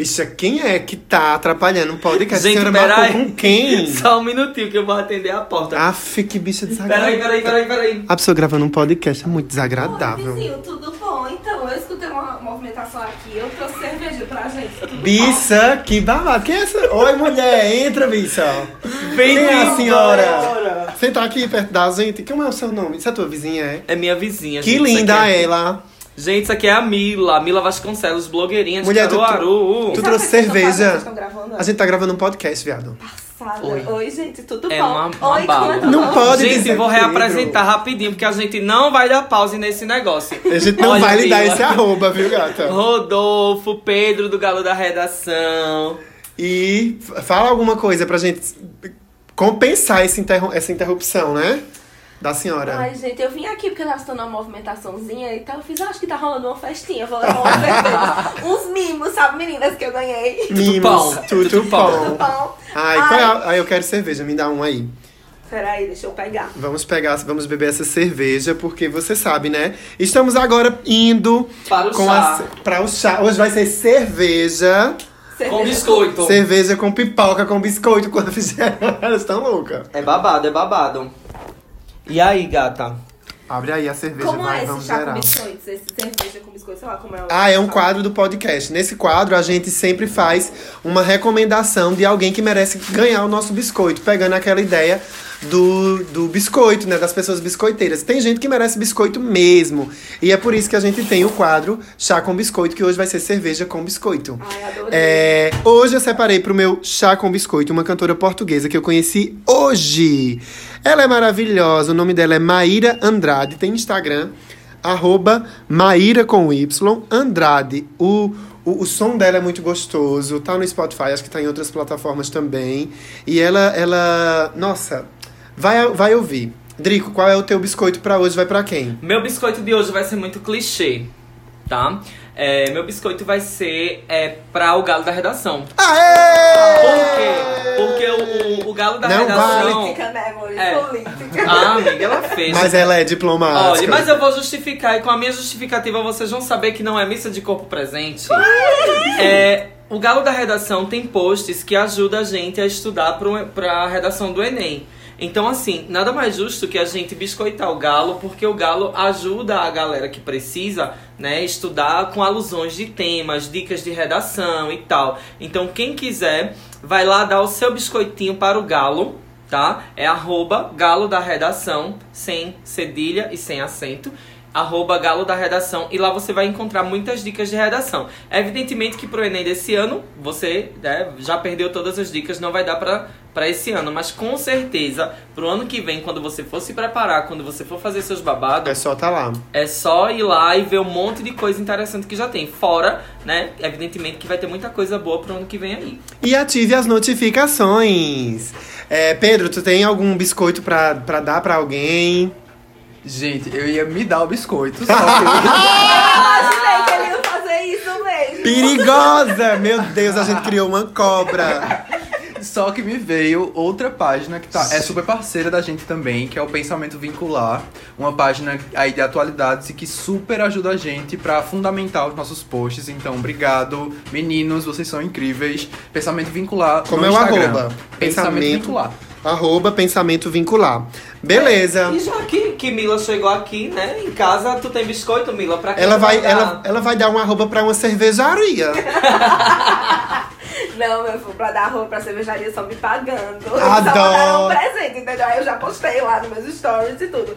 Bicha, quem é que tá atrapalhando o podcast? Gente, a senhora marcou peraí. com quem? *laughs* Só um minutinho que eu vou atender a porta. Aff, que bicha Peraí, desagradável. peraí, peraí, peraí. A pessoa gravando um podcast é muito Oi, desagradável. vizinho, tudo bom? Então, eu escutei uma movimentação aqui, eu trouxe cerveja pra gente. Tudo bom? Bicha, que babado. Quem é essa? Oi, mulher, entra, bicha. Vem Quem é a senhora? Você tá aqui perto da gente. Como é o seu nome? Isso é tua vizinha, é? É minha vizinha. Que linda aqui é- ela. Gente, isso aqui é a Mila. Mila Vasconcelos, blogueirinha de Mulher, tu- Caruaru. tu- Sabe trouxe o que vocês estão cerveja? fazendo? Vocês estão gravando? A gente tá gravando um podcast, viado. Passada. Oi. Oi. gente, tudo É bom? uma- uma Oi, bala. como é Não bom? pode Gente, dizer vou Pedro. reapresentar rapidinho, porque a gente não vai dar pause nesse negócio. A gente não Olha, vai lhe dar Mila. esse arroba, viu, gata? Rodolfo, Pedro do Galo da Redação. E f- fala alguma coisa pra gente compensar esse interrom- essa interrupção, né? Da senhora. Ai, gente, eu vim aqui porque eu tava escutando uma movimentaçãozinha e tal. Eu fiz, ah, acho que tá rolando uma festinha. Vou levar uma cerveja. Uns mimos, sabe, meninas, que eu ganhei. Mimos, tudo pão. Bom? Ai, qual é a- ai, eu quero cerveja, me dá um aí. Peraí, deixa eu pegar. Vamos pegar, vamos beber essa cerveja, porque você sabe, né? Estamos agora indo Para o com chá. a, para o chá. Hoje vai ser cerveja. Cerveja Com biscoito. Cerveja com pipoca, com biscoito, com *laughs* refrigerante. Elas estão loucas. É babado, é babado. E aí, gata? Abre aí a cerveja, Como vai, é esse vamos chá zerar. com biscoitos? Esse cerveja com biscoito, sei lá como é o Ah, é um chá. quadro do podcast. Nesse quadro, a gente sempre faz uma recomendação de alguém que merece ganhar o nosso biscoito, pegando aquela ideia do, do biscoito, né? Das pessoas biscoiteiras. Tem gente que merece biscoito mesmo. E é por isso que a gente tem o quadro Chá com Biscoito, que hoje vai ser cerveja com biscoito. Ai, adorei. É, hoje eu separei pro meu chá com biscoito uma cantora portuguesa que eu conheci hoje. Ela é maravilhosa, o nome dela é Maíra Andrade, tem Instagram, arroba Maíra com Y, Andrade. O, o, o som dela é muito gostoso, tá no Spotify, acho que tá em outras plataformas também. E ela, ela nossa, vai, vai ouvir. Drico, qual é o teu biscoito pra hoje? Vai pra quem? Meu biscoito de hoje vai ser muito clichê, tá? É, meu biscoito vai ser é, pra o galo da redação. Aê! Por quê? Porque o, o, o galo da Não redação. Política, né, amor? É. Política. Ah, amiga, ela fez. Mas ela é diplomática. Olha, mas eu vou justificar, e com a minha justificativa vocês vão saber que não é missa de corpo presente. É, o Galo da Redação tem posts que ajudam a gente a estudar pro- pra redação do Enem. Então, assim, nada mais justo que a gente biscoitar o Galo, porque o Galo ajuda a galera que precisa, né, estudar com alusões de temas, dicas de redação e tal. Então, quem quiser, vai lá dar o seu biscoitinho para o Galo, tá? É arroba galo da redação, sem cedilha e sem acento. Arroba Galo da Redação, e lá você vai encontrar muitas dicas de redação. Evidentemente que pro Enem desse ano, você né, já perdeu todas as dicas, não vai dar pra, pra esse ano, mas com certeza, pro ano que vem, quando você for se preparar, quando você for fazer seus babados, É só tá lá. é só ir lá e ver um monte de coisa interessante que já tem. Fora, né, evidentemente que vai ter muita coisa boa pro ano que vem aí. E ative as notificações. É, Pedro, tu tem algum biscoito pra, pra dar pra alguém? Gente, eu ia me dar o biscoito, só *laughs* que Imaginei que ele ia fazer isso mesmo. Perigosa! Meu Deus, a gente criou uma cobra. Só que me veio outra página que tá, é super parceira da gente também, que é o Pensamento Vincular. Uma página aí de atualidades e que super ajuda a gente pra fundamentar os nossos posts. Então, obrigado, meninos, vocês são incríveis. Pensamento Vincular Como no é o Instagram. arroba? Pensamento, Pensamento- Vincular. Arroba pensamento vincular. Beleza. E já que, que Mila chegou aqui, né, em casa, tu tem biscoito, Mila? Pra quem Ela vai, dar? ela, ela vai dar uma arroba pra uma cervejaria. *laughs* Não, meu filho, pra dar roupa pra cervejaria só me pagando. Adoro. Só mandaram um presente, entendeu? Aí eu já postei lá nos meus stories e tudo.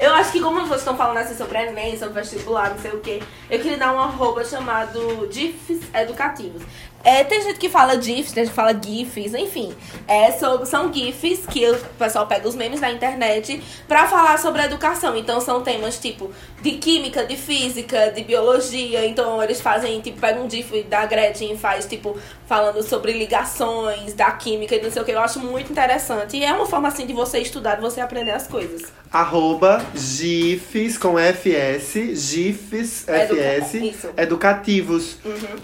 Eu acho que como vocês estão falando assim sobre Enem, sobre vestibular, não sei o quê, eu queria dar um arroba chamado GIFs Educativos. É, tem gente que fala GIFs, tem gente que fala GIFs, enfim. É sobre, são GIFs que o pessoal pega os memes da internet pra falar sobre educação. Então são temas tipo de química, de física, de biologia. Então eles fazem, tipo, pega um GIF da Gretchen e faz, tipo, falando sobre ligações da química e não sei o que. Eu acho muito interessante. E é uma forma assim de você estudar, de você aprender as coisas. Arroba GIFs com FS, GIFs Educa- FS, isso. educativos.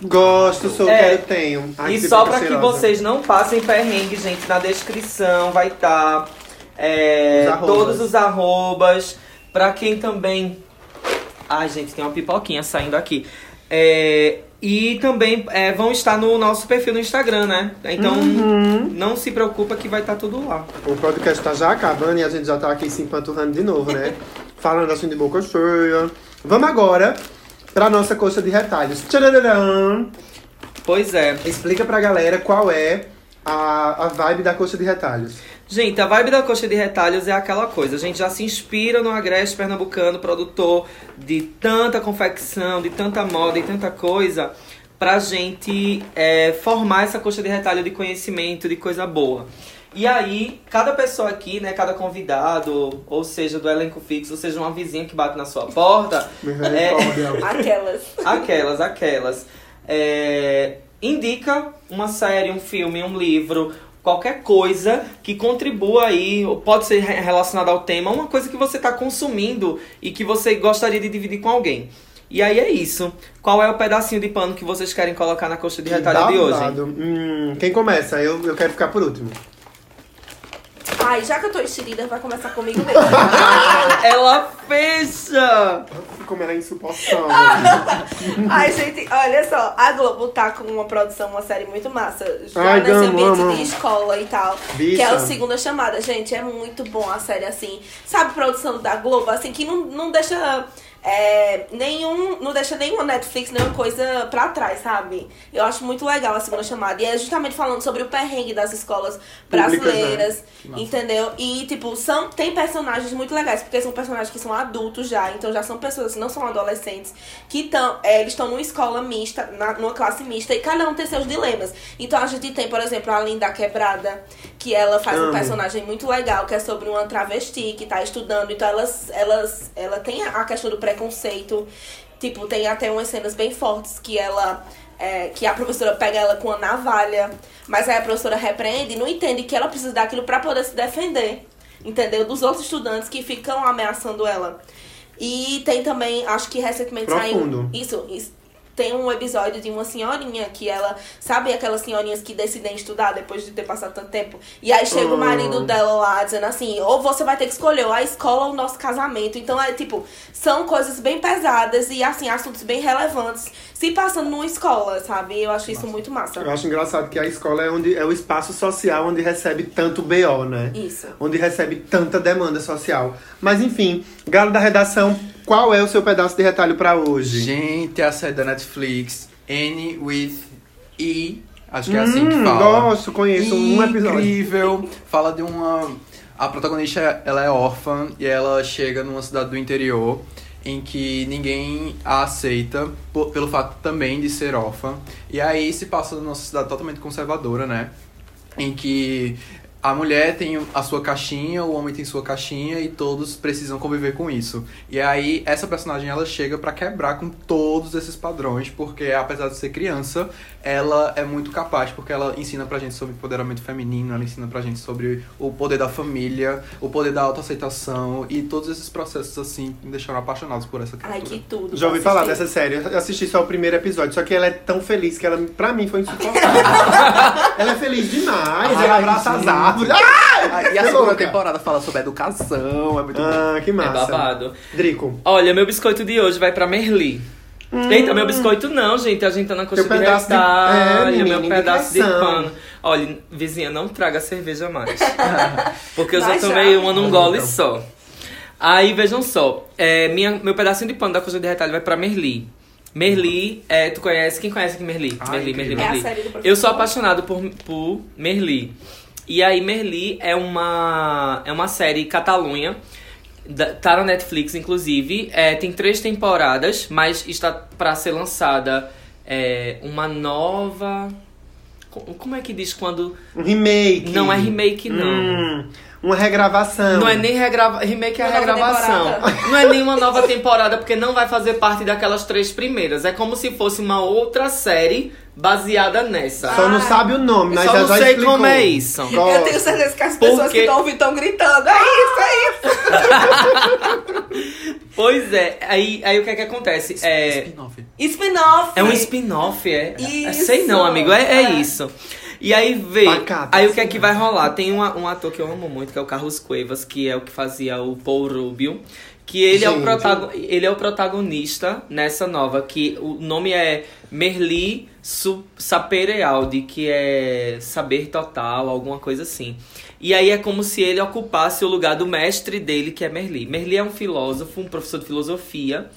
Gosto, sou, É. quero, tenho. Ai, E só pra que vocês não passem perrengue, gente, na descrição vai estar Os arrobas. todos os arrobas. Pra quem também. Ai, gente, tem uma pipoquinha saindo aqui. É, e também é, vão estar no nosso perfil no Instagram, né? Então Uhum. não se preocupa que vai estar tudo lá. O podcast tá já acabando e a gente já tá aqui se empanturrando de novo, né? *laughs* Falando assim de boca cheia. Vamos agora pra nossa coxa de retalhos. Tchararam! Pois é. Explica pra galera qual é a, a vibe da coxa de retalhos. Gente, a vibe da coxa de retalhos é aquela coisa. A gente já se inspira no Agreste Pernambucano, produtor de tanta confecção, de tanta moda e tanta coisa, pra gente é, formar essa coxa de retalho de conhecimento, de coisa boa. E aí, cada pessoa aqui, né, cada convidado, ou seja, do elenco fixo, ou seja, uma vizinha que bate na sua porta, é, Aquelas. Aquelas, aquelas. É, indica uma série, um filme, um livro, qualquer coisa que contribua aí, ou pode ser re- relacionada ao tema, uma coisa que você está consumindo e que você gostaria de dividir com alguém. E aí é isso. Qual é o pedacinho de pano que vocês querem colocar na coxa de retalho de hoje? Hum, quem começa? Eu, eu quero ficar por último. Ai, já que eu tô enxerida, vai começar comigo mesmo. *laughs* Ela fecha! Como ela é insuportável. *laughs* Ai, gente, olha só, a Globo tá com uma produção, uma série muito massa. Já Ai, nesse amo, ambiente amo. de escola e tal. Bicha. Que é o Segunda Chamada. Gente, é muito bom a série, assim. Sabe, produção da Globo, assim, que não, não deixa. É, nenhum. Não deixa nenhuma Netflix, nenhuma coisa pra trás, sabe? Eu acho muito legal a segunda chamada. E é justamente falando sobre o perrengue das escolas Públicas, brasileiras. né? Entendeu? E, tipo, são, tem personagens muito legais, porque são personagens que são adultos já, então já são pessoas que não são adolescentes, que estão, eles estão numa escola mista, na, numa classe mista, e cada um tem seus dilemas. Então a gente tem, por exemplo, a Linda Quebrada, que ela faz um Amo. personagem muito legal, que é sobre uma travesti que tá estudando, então elas, elas, ela tem a questão do preconceito, tipo, tem até umas cenas bem fortes que ela é, que a professora pega ela com a navalha, mas aí a professora repreende e não entende que ela precisa daquilo pra poder se defender, entendeu? Dos outros estudantes que ficam ameaçando ela. E tem também, acho que recentemente Profundo. saiu. Isso, isso. Tem um episódio de uma senhorinha que ela. Sabe aquelas senhorinhas que decidem estudar depois de ter passado tanto tempo? E aí chega o Ah. marido dela lá dizendo assim: ou você vai ter que escolher ou a escola ou o nosso casamento. Então é tipo, são coisas bem pesadas e assim, assuntos bem relevantes se passando numa escola, sabe? Eu acho isso muito massa. Eu acho engraçado que a escola é, onde, é o espaço social onde recebe tanto BO, né? Isso. Onde recebe tanta demanda social. Mas enfim, Galo da Redação, qual é o seu pedaço de retalho pra hoje? Gente, a série da Netflix, N with E, acho que é assim que Hum, fala. Gosto, conheço um episódio. Incrível. Fala de uma. A protagonista ela é órfã e ela chega numa cidade do interior em que ninguém a aceita por, pelo fato também de ser órfã. E aí se passa numa sociedade totalmente conservadora, né? Em que a mulher tem a sua caixinha, o homem tem sua caixinha e todos precisam conviver com isso. E aí essa personagem ela chega para quebrar com todos esses padrões, porque apesar de ser criança, ela é muito capaz, porque ela ensina pra gente sobre empoderamento feminino, ela ensina pra gente sobre o poder da família, o poder da autoaceitação e todos esses processos assim me deixaram apaixonados por essa criatura. Ai, que tudo. Já ouvi falar dessa série. Eu assisti só o primeiro episódio, só que ela é tão feliz que ela, pra mim, foi insuportável. *laughs* ela é feliz demais, ela abraça as gente. árvores. Ah, e a *laughs* segunda temporada fala sobre educação, é muito bom. Ah, que É massa. babado. Drico. Olha, meu biscoito de hoje vai pra Merli. Eita, meu biscoito não, gente. A gente tá na coxa Teu de pedaço de- retalho, é, menina, meu pedaço de pano. Olha, vizinha, não traga cerveja mais. *laughs* Porque eu já Vai já. tomei uma num gole então. só. Aí, vejam só. É, minha, meu pedacinho de pano da coxa de retalho vai pra Merli. Merli, é, tu conhece? Quem conhece aqui Merli? Ai, Merli, Merli. É Merli. série do professor. Eu sou apaixonado por, por Merli. E aí, Merli é uma, é uma série Catalunha. da- Tá na Netflix, inclusive. É, tem três temporadas, mas está para ser lançada é, uma nova. co- Como é que diz quando. Um remake. Não é remake, não. Hum, uma regravação. Não é nem regrava... remake, é Uma regravação. Não é nem uma nova temporada, porque não vai fazer parte daquelas três primeiras. É como se fosse uma outra série baseada nessa. Só não Ah. sabe o nome, mas Só já não já sei explicou. como é isso. Qual- Eu tenho certeza que as pessoas Porque- que estão ouvindo estão gritando. É isso, é isso. *laughs* Pois é, aí, aí o que é que acontece? É, Spin-off. Spin-off. é um spin-off, é? Isso. Sei não, amigo, é, é É. isso. E aí vê, Pacata, aí o que é que vai rolar? Tem uma- um ator que eu amo muito, que é o Carlos Cuevas, que é o que fazia o Paul Rubio. Que ele é, o ele é o protagonista nessa nova, que o nome é Merli Sapere Audi, que é saber total, alguma coisa assim. E aí é como se ele ocupasse o lugar do mestre dele, que é Merli. Merli é um filósofo, um professor de filosofia,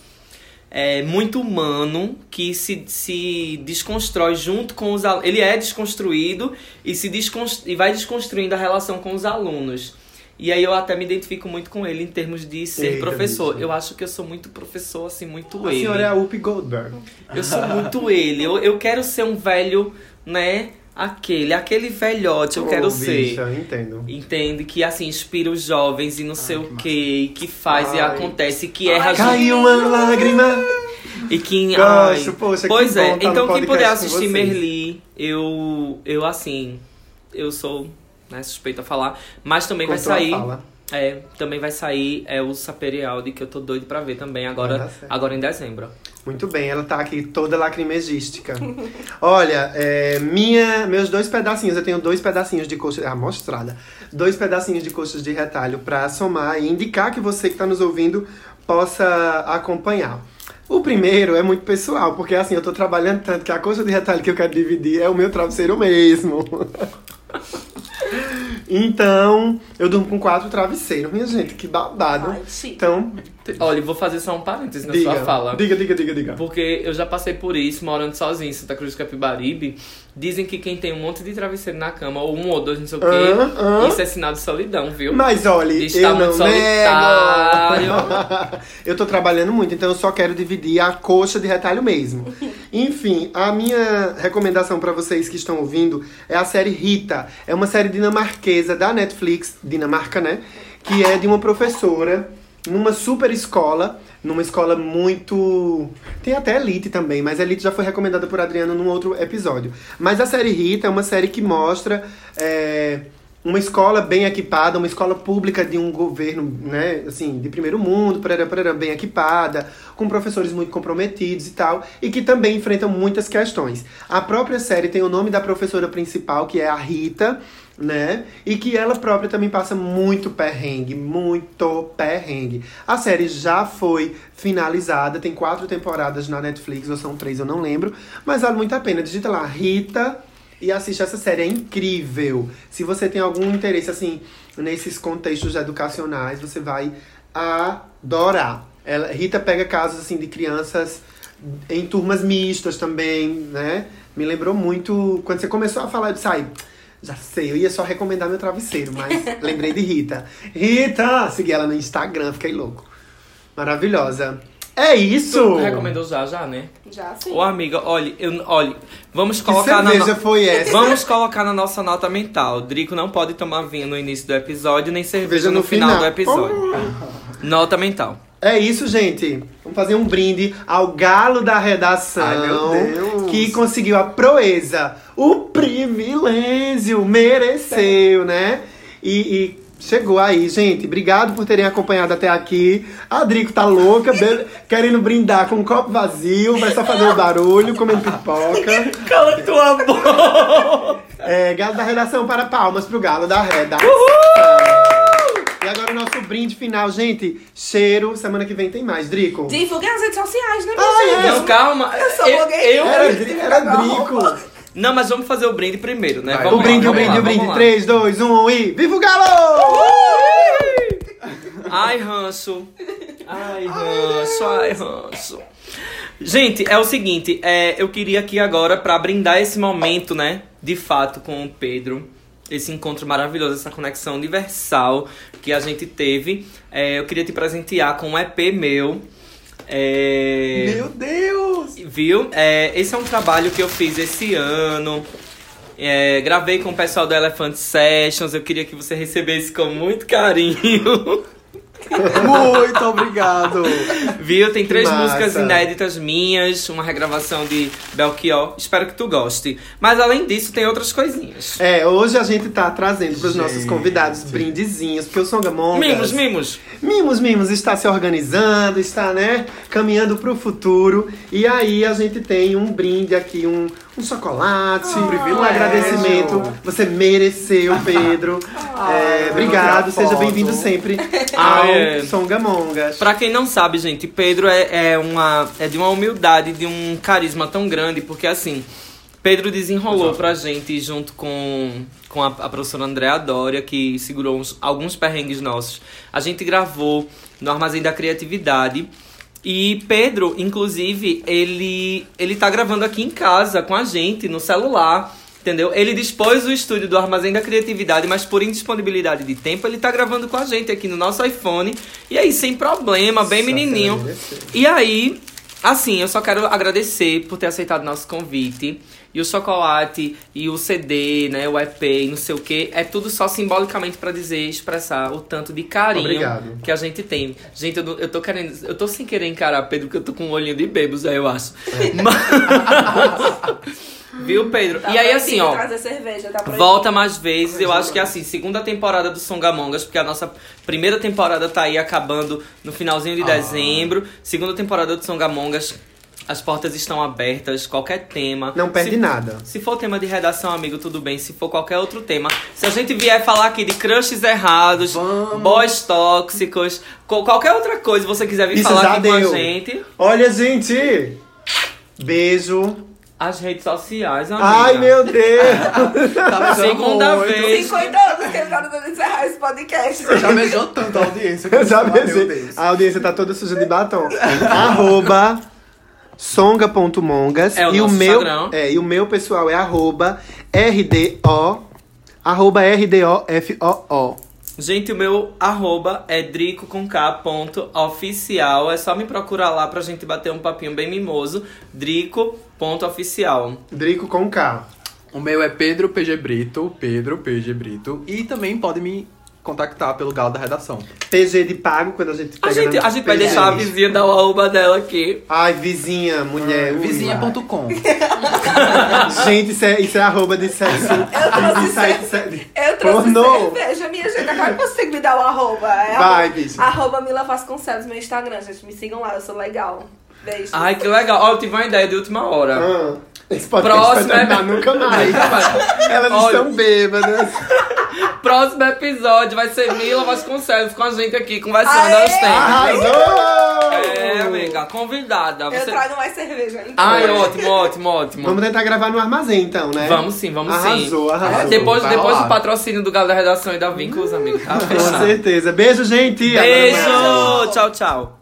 é, muito humano, que se, se desconstrói junto com os alunos. Ele é desconstruído e, se descons- e vai desconstruindo a relação com os alunos. E aí eu até me identifico muito com ele em termos de ser Eita, professor. bicho. Eu acho que eu sou muito professor, assim, muito A ele. senhora é a Whoopi Goldberg. Eu sou muito ele. Eu, eu quero ser um velho, né? Aquele, aquele velhote, eu Ô, quero ser. bicha, entendo. Entende? Que assim, inspira os jovens e não sei que o massa. que, e que faz e Ai. acontece, que erra Caiu uma lágrima. e que. Gosto, ai, poxa, que Pois é, bom tá então quem puder assistir. Merli, eu. Eu assim. Eu sou né, suspeita a falar. Mas também vai sair. É, também vai sair é, o Saperialdi, que eu tô doido pra ver também agora, agora em dezembro. Muito bem, ela tá aqui toda lacrimegística. *laughs* Olha, é, minha, meus dois pedacinhos, eu tenho dois pedacinhos de coxa, ah, mostrada, dois pedacinhos de coxas de retalho pra somar e indicar que você que tá nos ouvindo possa acompanhar. O primeiro é muito pessoal, porque assim, eu tô trabalhando tanto que a coxa de retalho que eu quero dividir é o meu travesseiro mesmo. *laughs* Então, eu durmo com quatro travesseiros, minha gente, que babado. Ai, chique. Então, Olha, vou fazer só um parênteses na diga, sua fala. diga, diga, diga, diga. Porque eu já passei por isso, morando sozinho em Santa Cruz do Capibaribe. Dizem que quem tem um monte de travesseiro na cama, ou um ou dois, não sei o quê, ah. isso é sinal de solidão, viu? Mas olha, De eu estar não muito solitário. nego. *laughs* eu tô trabalhando muito, então eu só quero dividir a coxa de retalho mesmo. Enfim, a minha recomendação pra vocês que estão ouvindo é a série Rita. É uma série dinamarquesa da Netflix, Dinamarca, né? Que é de uma professora numa super escola, numa escola muito. Tem até Elite também, mas Elite já foi recomendada por Adriano num outro episódio. Mas a série Rita é uma série que mostra. é, uma escola bem equipada, uma escola pública de um governo, né, assim, de primeiro mundo, parará, parará, bem equipada, com professores muito comprometidos e tal, e que também enfrentam muitas questões. A própria série tem o nome da professora principal, que é a Rita, né? E que ela própria também passa muito perrengue, muito perrengue. A série já foi finalizada, tem quatro temporadas na Netflix, ou são três, eu não lembro, mas vale muito a pena. Digita lá, Rita, e assiste essa série, é incrível. Se você tem algum interesse, assim, nesses contextos educacionais, você vai adorar. Ela, Rita pega casos, assim, de crianças em turmas mistas também, né? Me lembrou muito, quando você começou a falar, disse, ai, já sei, eu ia só recomendar meu travesseiro, mas *laughs* lembrei de Rita. Rita! Segui ela no Instagram, fiquei louco. Maravilhosa. É isso! Tu recomendou já, já, né? Já sim. Ô, amiga, olha, eu, olha, vamos Que colocar na cerveja no- foi essa? Vamos colocar na nossa nota mental. Drico não pode tomar vinho no início do episódio, nem cerveja Veja no, no final, final. do episódio. Nota mental. É isso, gente. Vamos fazer um brinde ao galo da redação. Ai, meu Deus. Que conseguiu a proeza. O privilégio. Mereceu, né? E, e chegou aí, gente. Obrigado por terem acompanhado até aqui. A Drico tá louca, be- *laughs* querendo brindar com um copo vazio. Vai só fazer o barulho, comendo pipoca. *laughs* Cala tua boca! É, galo da redação para palmas pro galo da redação. E agora o nosso brinde final, gente. Cheiro. Semana que vem tem mais, Drico. Divulguem as redes sociais, né, minha Ah, gente? é. Não, calma. Eu sou eu, blogueira. eu- Era, Dri- era Drico. Não, mas vamos fazer o brinde primeiro, né? Vai. Vamos O brinde, lá, o brinde, lá, o brinde. vamos lá. 3, 2, 1 e. Viva o Galo! Ai, ranço. Ai, ranço, ai, ranço. Gente, é o seguinte, é, eu queria aqui agora, pra brindar esse momento, né, de fato, com o Pedro, esse encontro maravilhoso, essa conexão universal que a gente teve, é, eu queria te presentear com um EP meu. É, Meu Deus! Viu? É, esse é um trabalho que eu fiz esse ano. É, gravei com o pessoal do Elephant Sessions. Eu queria que você recebesse com muito carinho. *laughs* *laughs* Muito obrigado! Viu? Tem três massa. músicas inéditas minhas, uma regravação de Belchior. Espero que tu goste. Mas além disso, tem outras coisinhas. É, hoje a gente tá trazendo pros nossos Gente. convidados brindezinhos, porque o Songamon. Mimos, mimos. Mimos, Mimos está se organizando, está, né, caminhando pro futuro. E aí a gente tem um brinde aqui, um, um chocolate, um privilégio. agradecimento. Você mereceu, Pedro. *laughs* É, obrigado, seja bem-vindo sempre Ah, *laughs* ao é. Songamongas. Pra quem não sabe, gente, Pedro é, é, uma, é de uma humildade, de um carisma tão grande, porque assim, Pedro desenrolou pra gente junto com, com a, a professora Andréa Dória, que segurou uns- alguns perrengues nossos. A gente gravou no Armazém da Criatividade. E Pedro, inclusive, ele, ele tá gravando aqui em casa com a gente, no celular. Entendeu? Ele dispôs o estúdio do Armazém da Criatividade, mas por indisponibilidade de tempo, ele tá gravando com a gente aqui no nosso iPhone. E aí, sem problema, bem menininho. E aí, assim, eu só quero agradecer por ter aceitado nosso convite. E o chocolate, e o CD, né, o EP, e não sei o que, é tudo só simbolicamente pra dizer, expressar o tanto de carinho Obrigado. que a gente tem. Gente, eu, eu tô querendo, eu tô sem querer encarar Pedro, porque eu tô com um olhinho de bebos, aí eu acho. *laughs* Mas- Viu, Pedro? Tá e aí, assim, ó. cerveja, tá. Volta mais vezes. Eu acho que assim, segunda temporada do Songamongas, porque a nossa primeira temporada tá aí acabando no finalzinho de dezembro. Segunda temporada do Songamongas, as portas estão abertas, qualquer tema. Não perde Se- nada. Se for tema de redação, amigo, tudo bem. Se for qualquer outro tema. Se a gente vier falar aqui de crushes errados, Vamos. boys tóxicos, co- qualquer outra coisa você quiser vir Isso falar aqui com a gente, Olha, gente! Beijo. as redes sociais, amiga. Ai, meu Deus! *laughs* Tá Segunda muito. vez. 50 anos que ele tá tentando encerrar esse podcast. Você já beijou tanto a audiência. *laughs* Eu já beijei. A audiência tá toda suja de batom. arroba songa.mongas. É o e o meu, Instagram. É, e o meu pessoal é arroba RDO. Arroba RDOFOO. Gente, o meu arroba é drico com K ponto oficial. É só me procurar lá pra gente bater um papinho bem mimoso. Drico ponto oficial. Drico com K. O meu é Pedro PG Brito, Pedro PG Brito. E também pode me contactar pelo Galo da Redação. PG de pago quando a gente A pega gente, no a gente vai PG. deixar a vizinha dar o arroba dela aqui. Ai, vizinha, mulher. Vizinha.com. *laughs* Gente, isso é, isso é arroba de sexo. trouxe de site- site- Eu trouxe Pornô. cerveja, minha gente. Agora que você me dar o arroba. É Vai, arroba, bicho. Arroba Mila Vasconcelos, meu Instagram, gente. Me sigam lá, eu sou legal. Beijo. Ai, que legal. Ó, eu tive uma ideia de última hora. Ah, esse podcast Próximo vai terminar é- nunca mais. Elas Olha. estão bêbadas. *laughs* Próximo episódio vai ser Mila Vasconcelos com a gente aqui, conversando aos tempos. Arrasou! É, amiga, convidada. Eu Você... trago mais cerveja. então. Ai, ótimo, ótimo, ótimo. Vamos tentar gravar no armazém, então, né? Vamos sim, vamos sim. Arrasou, arrasou. Depois, Vai depois rolar. do patrocínio do Galo da Redação e da Vínculos, amigo. Tá Com certeza. Beijo, gente. Beijo! Tchau, tchau.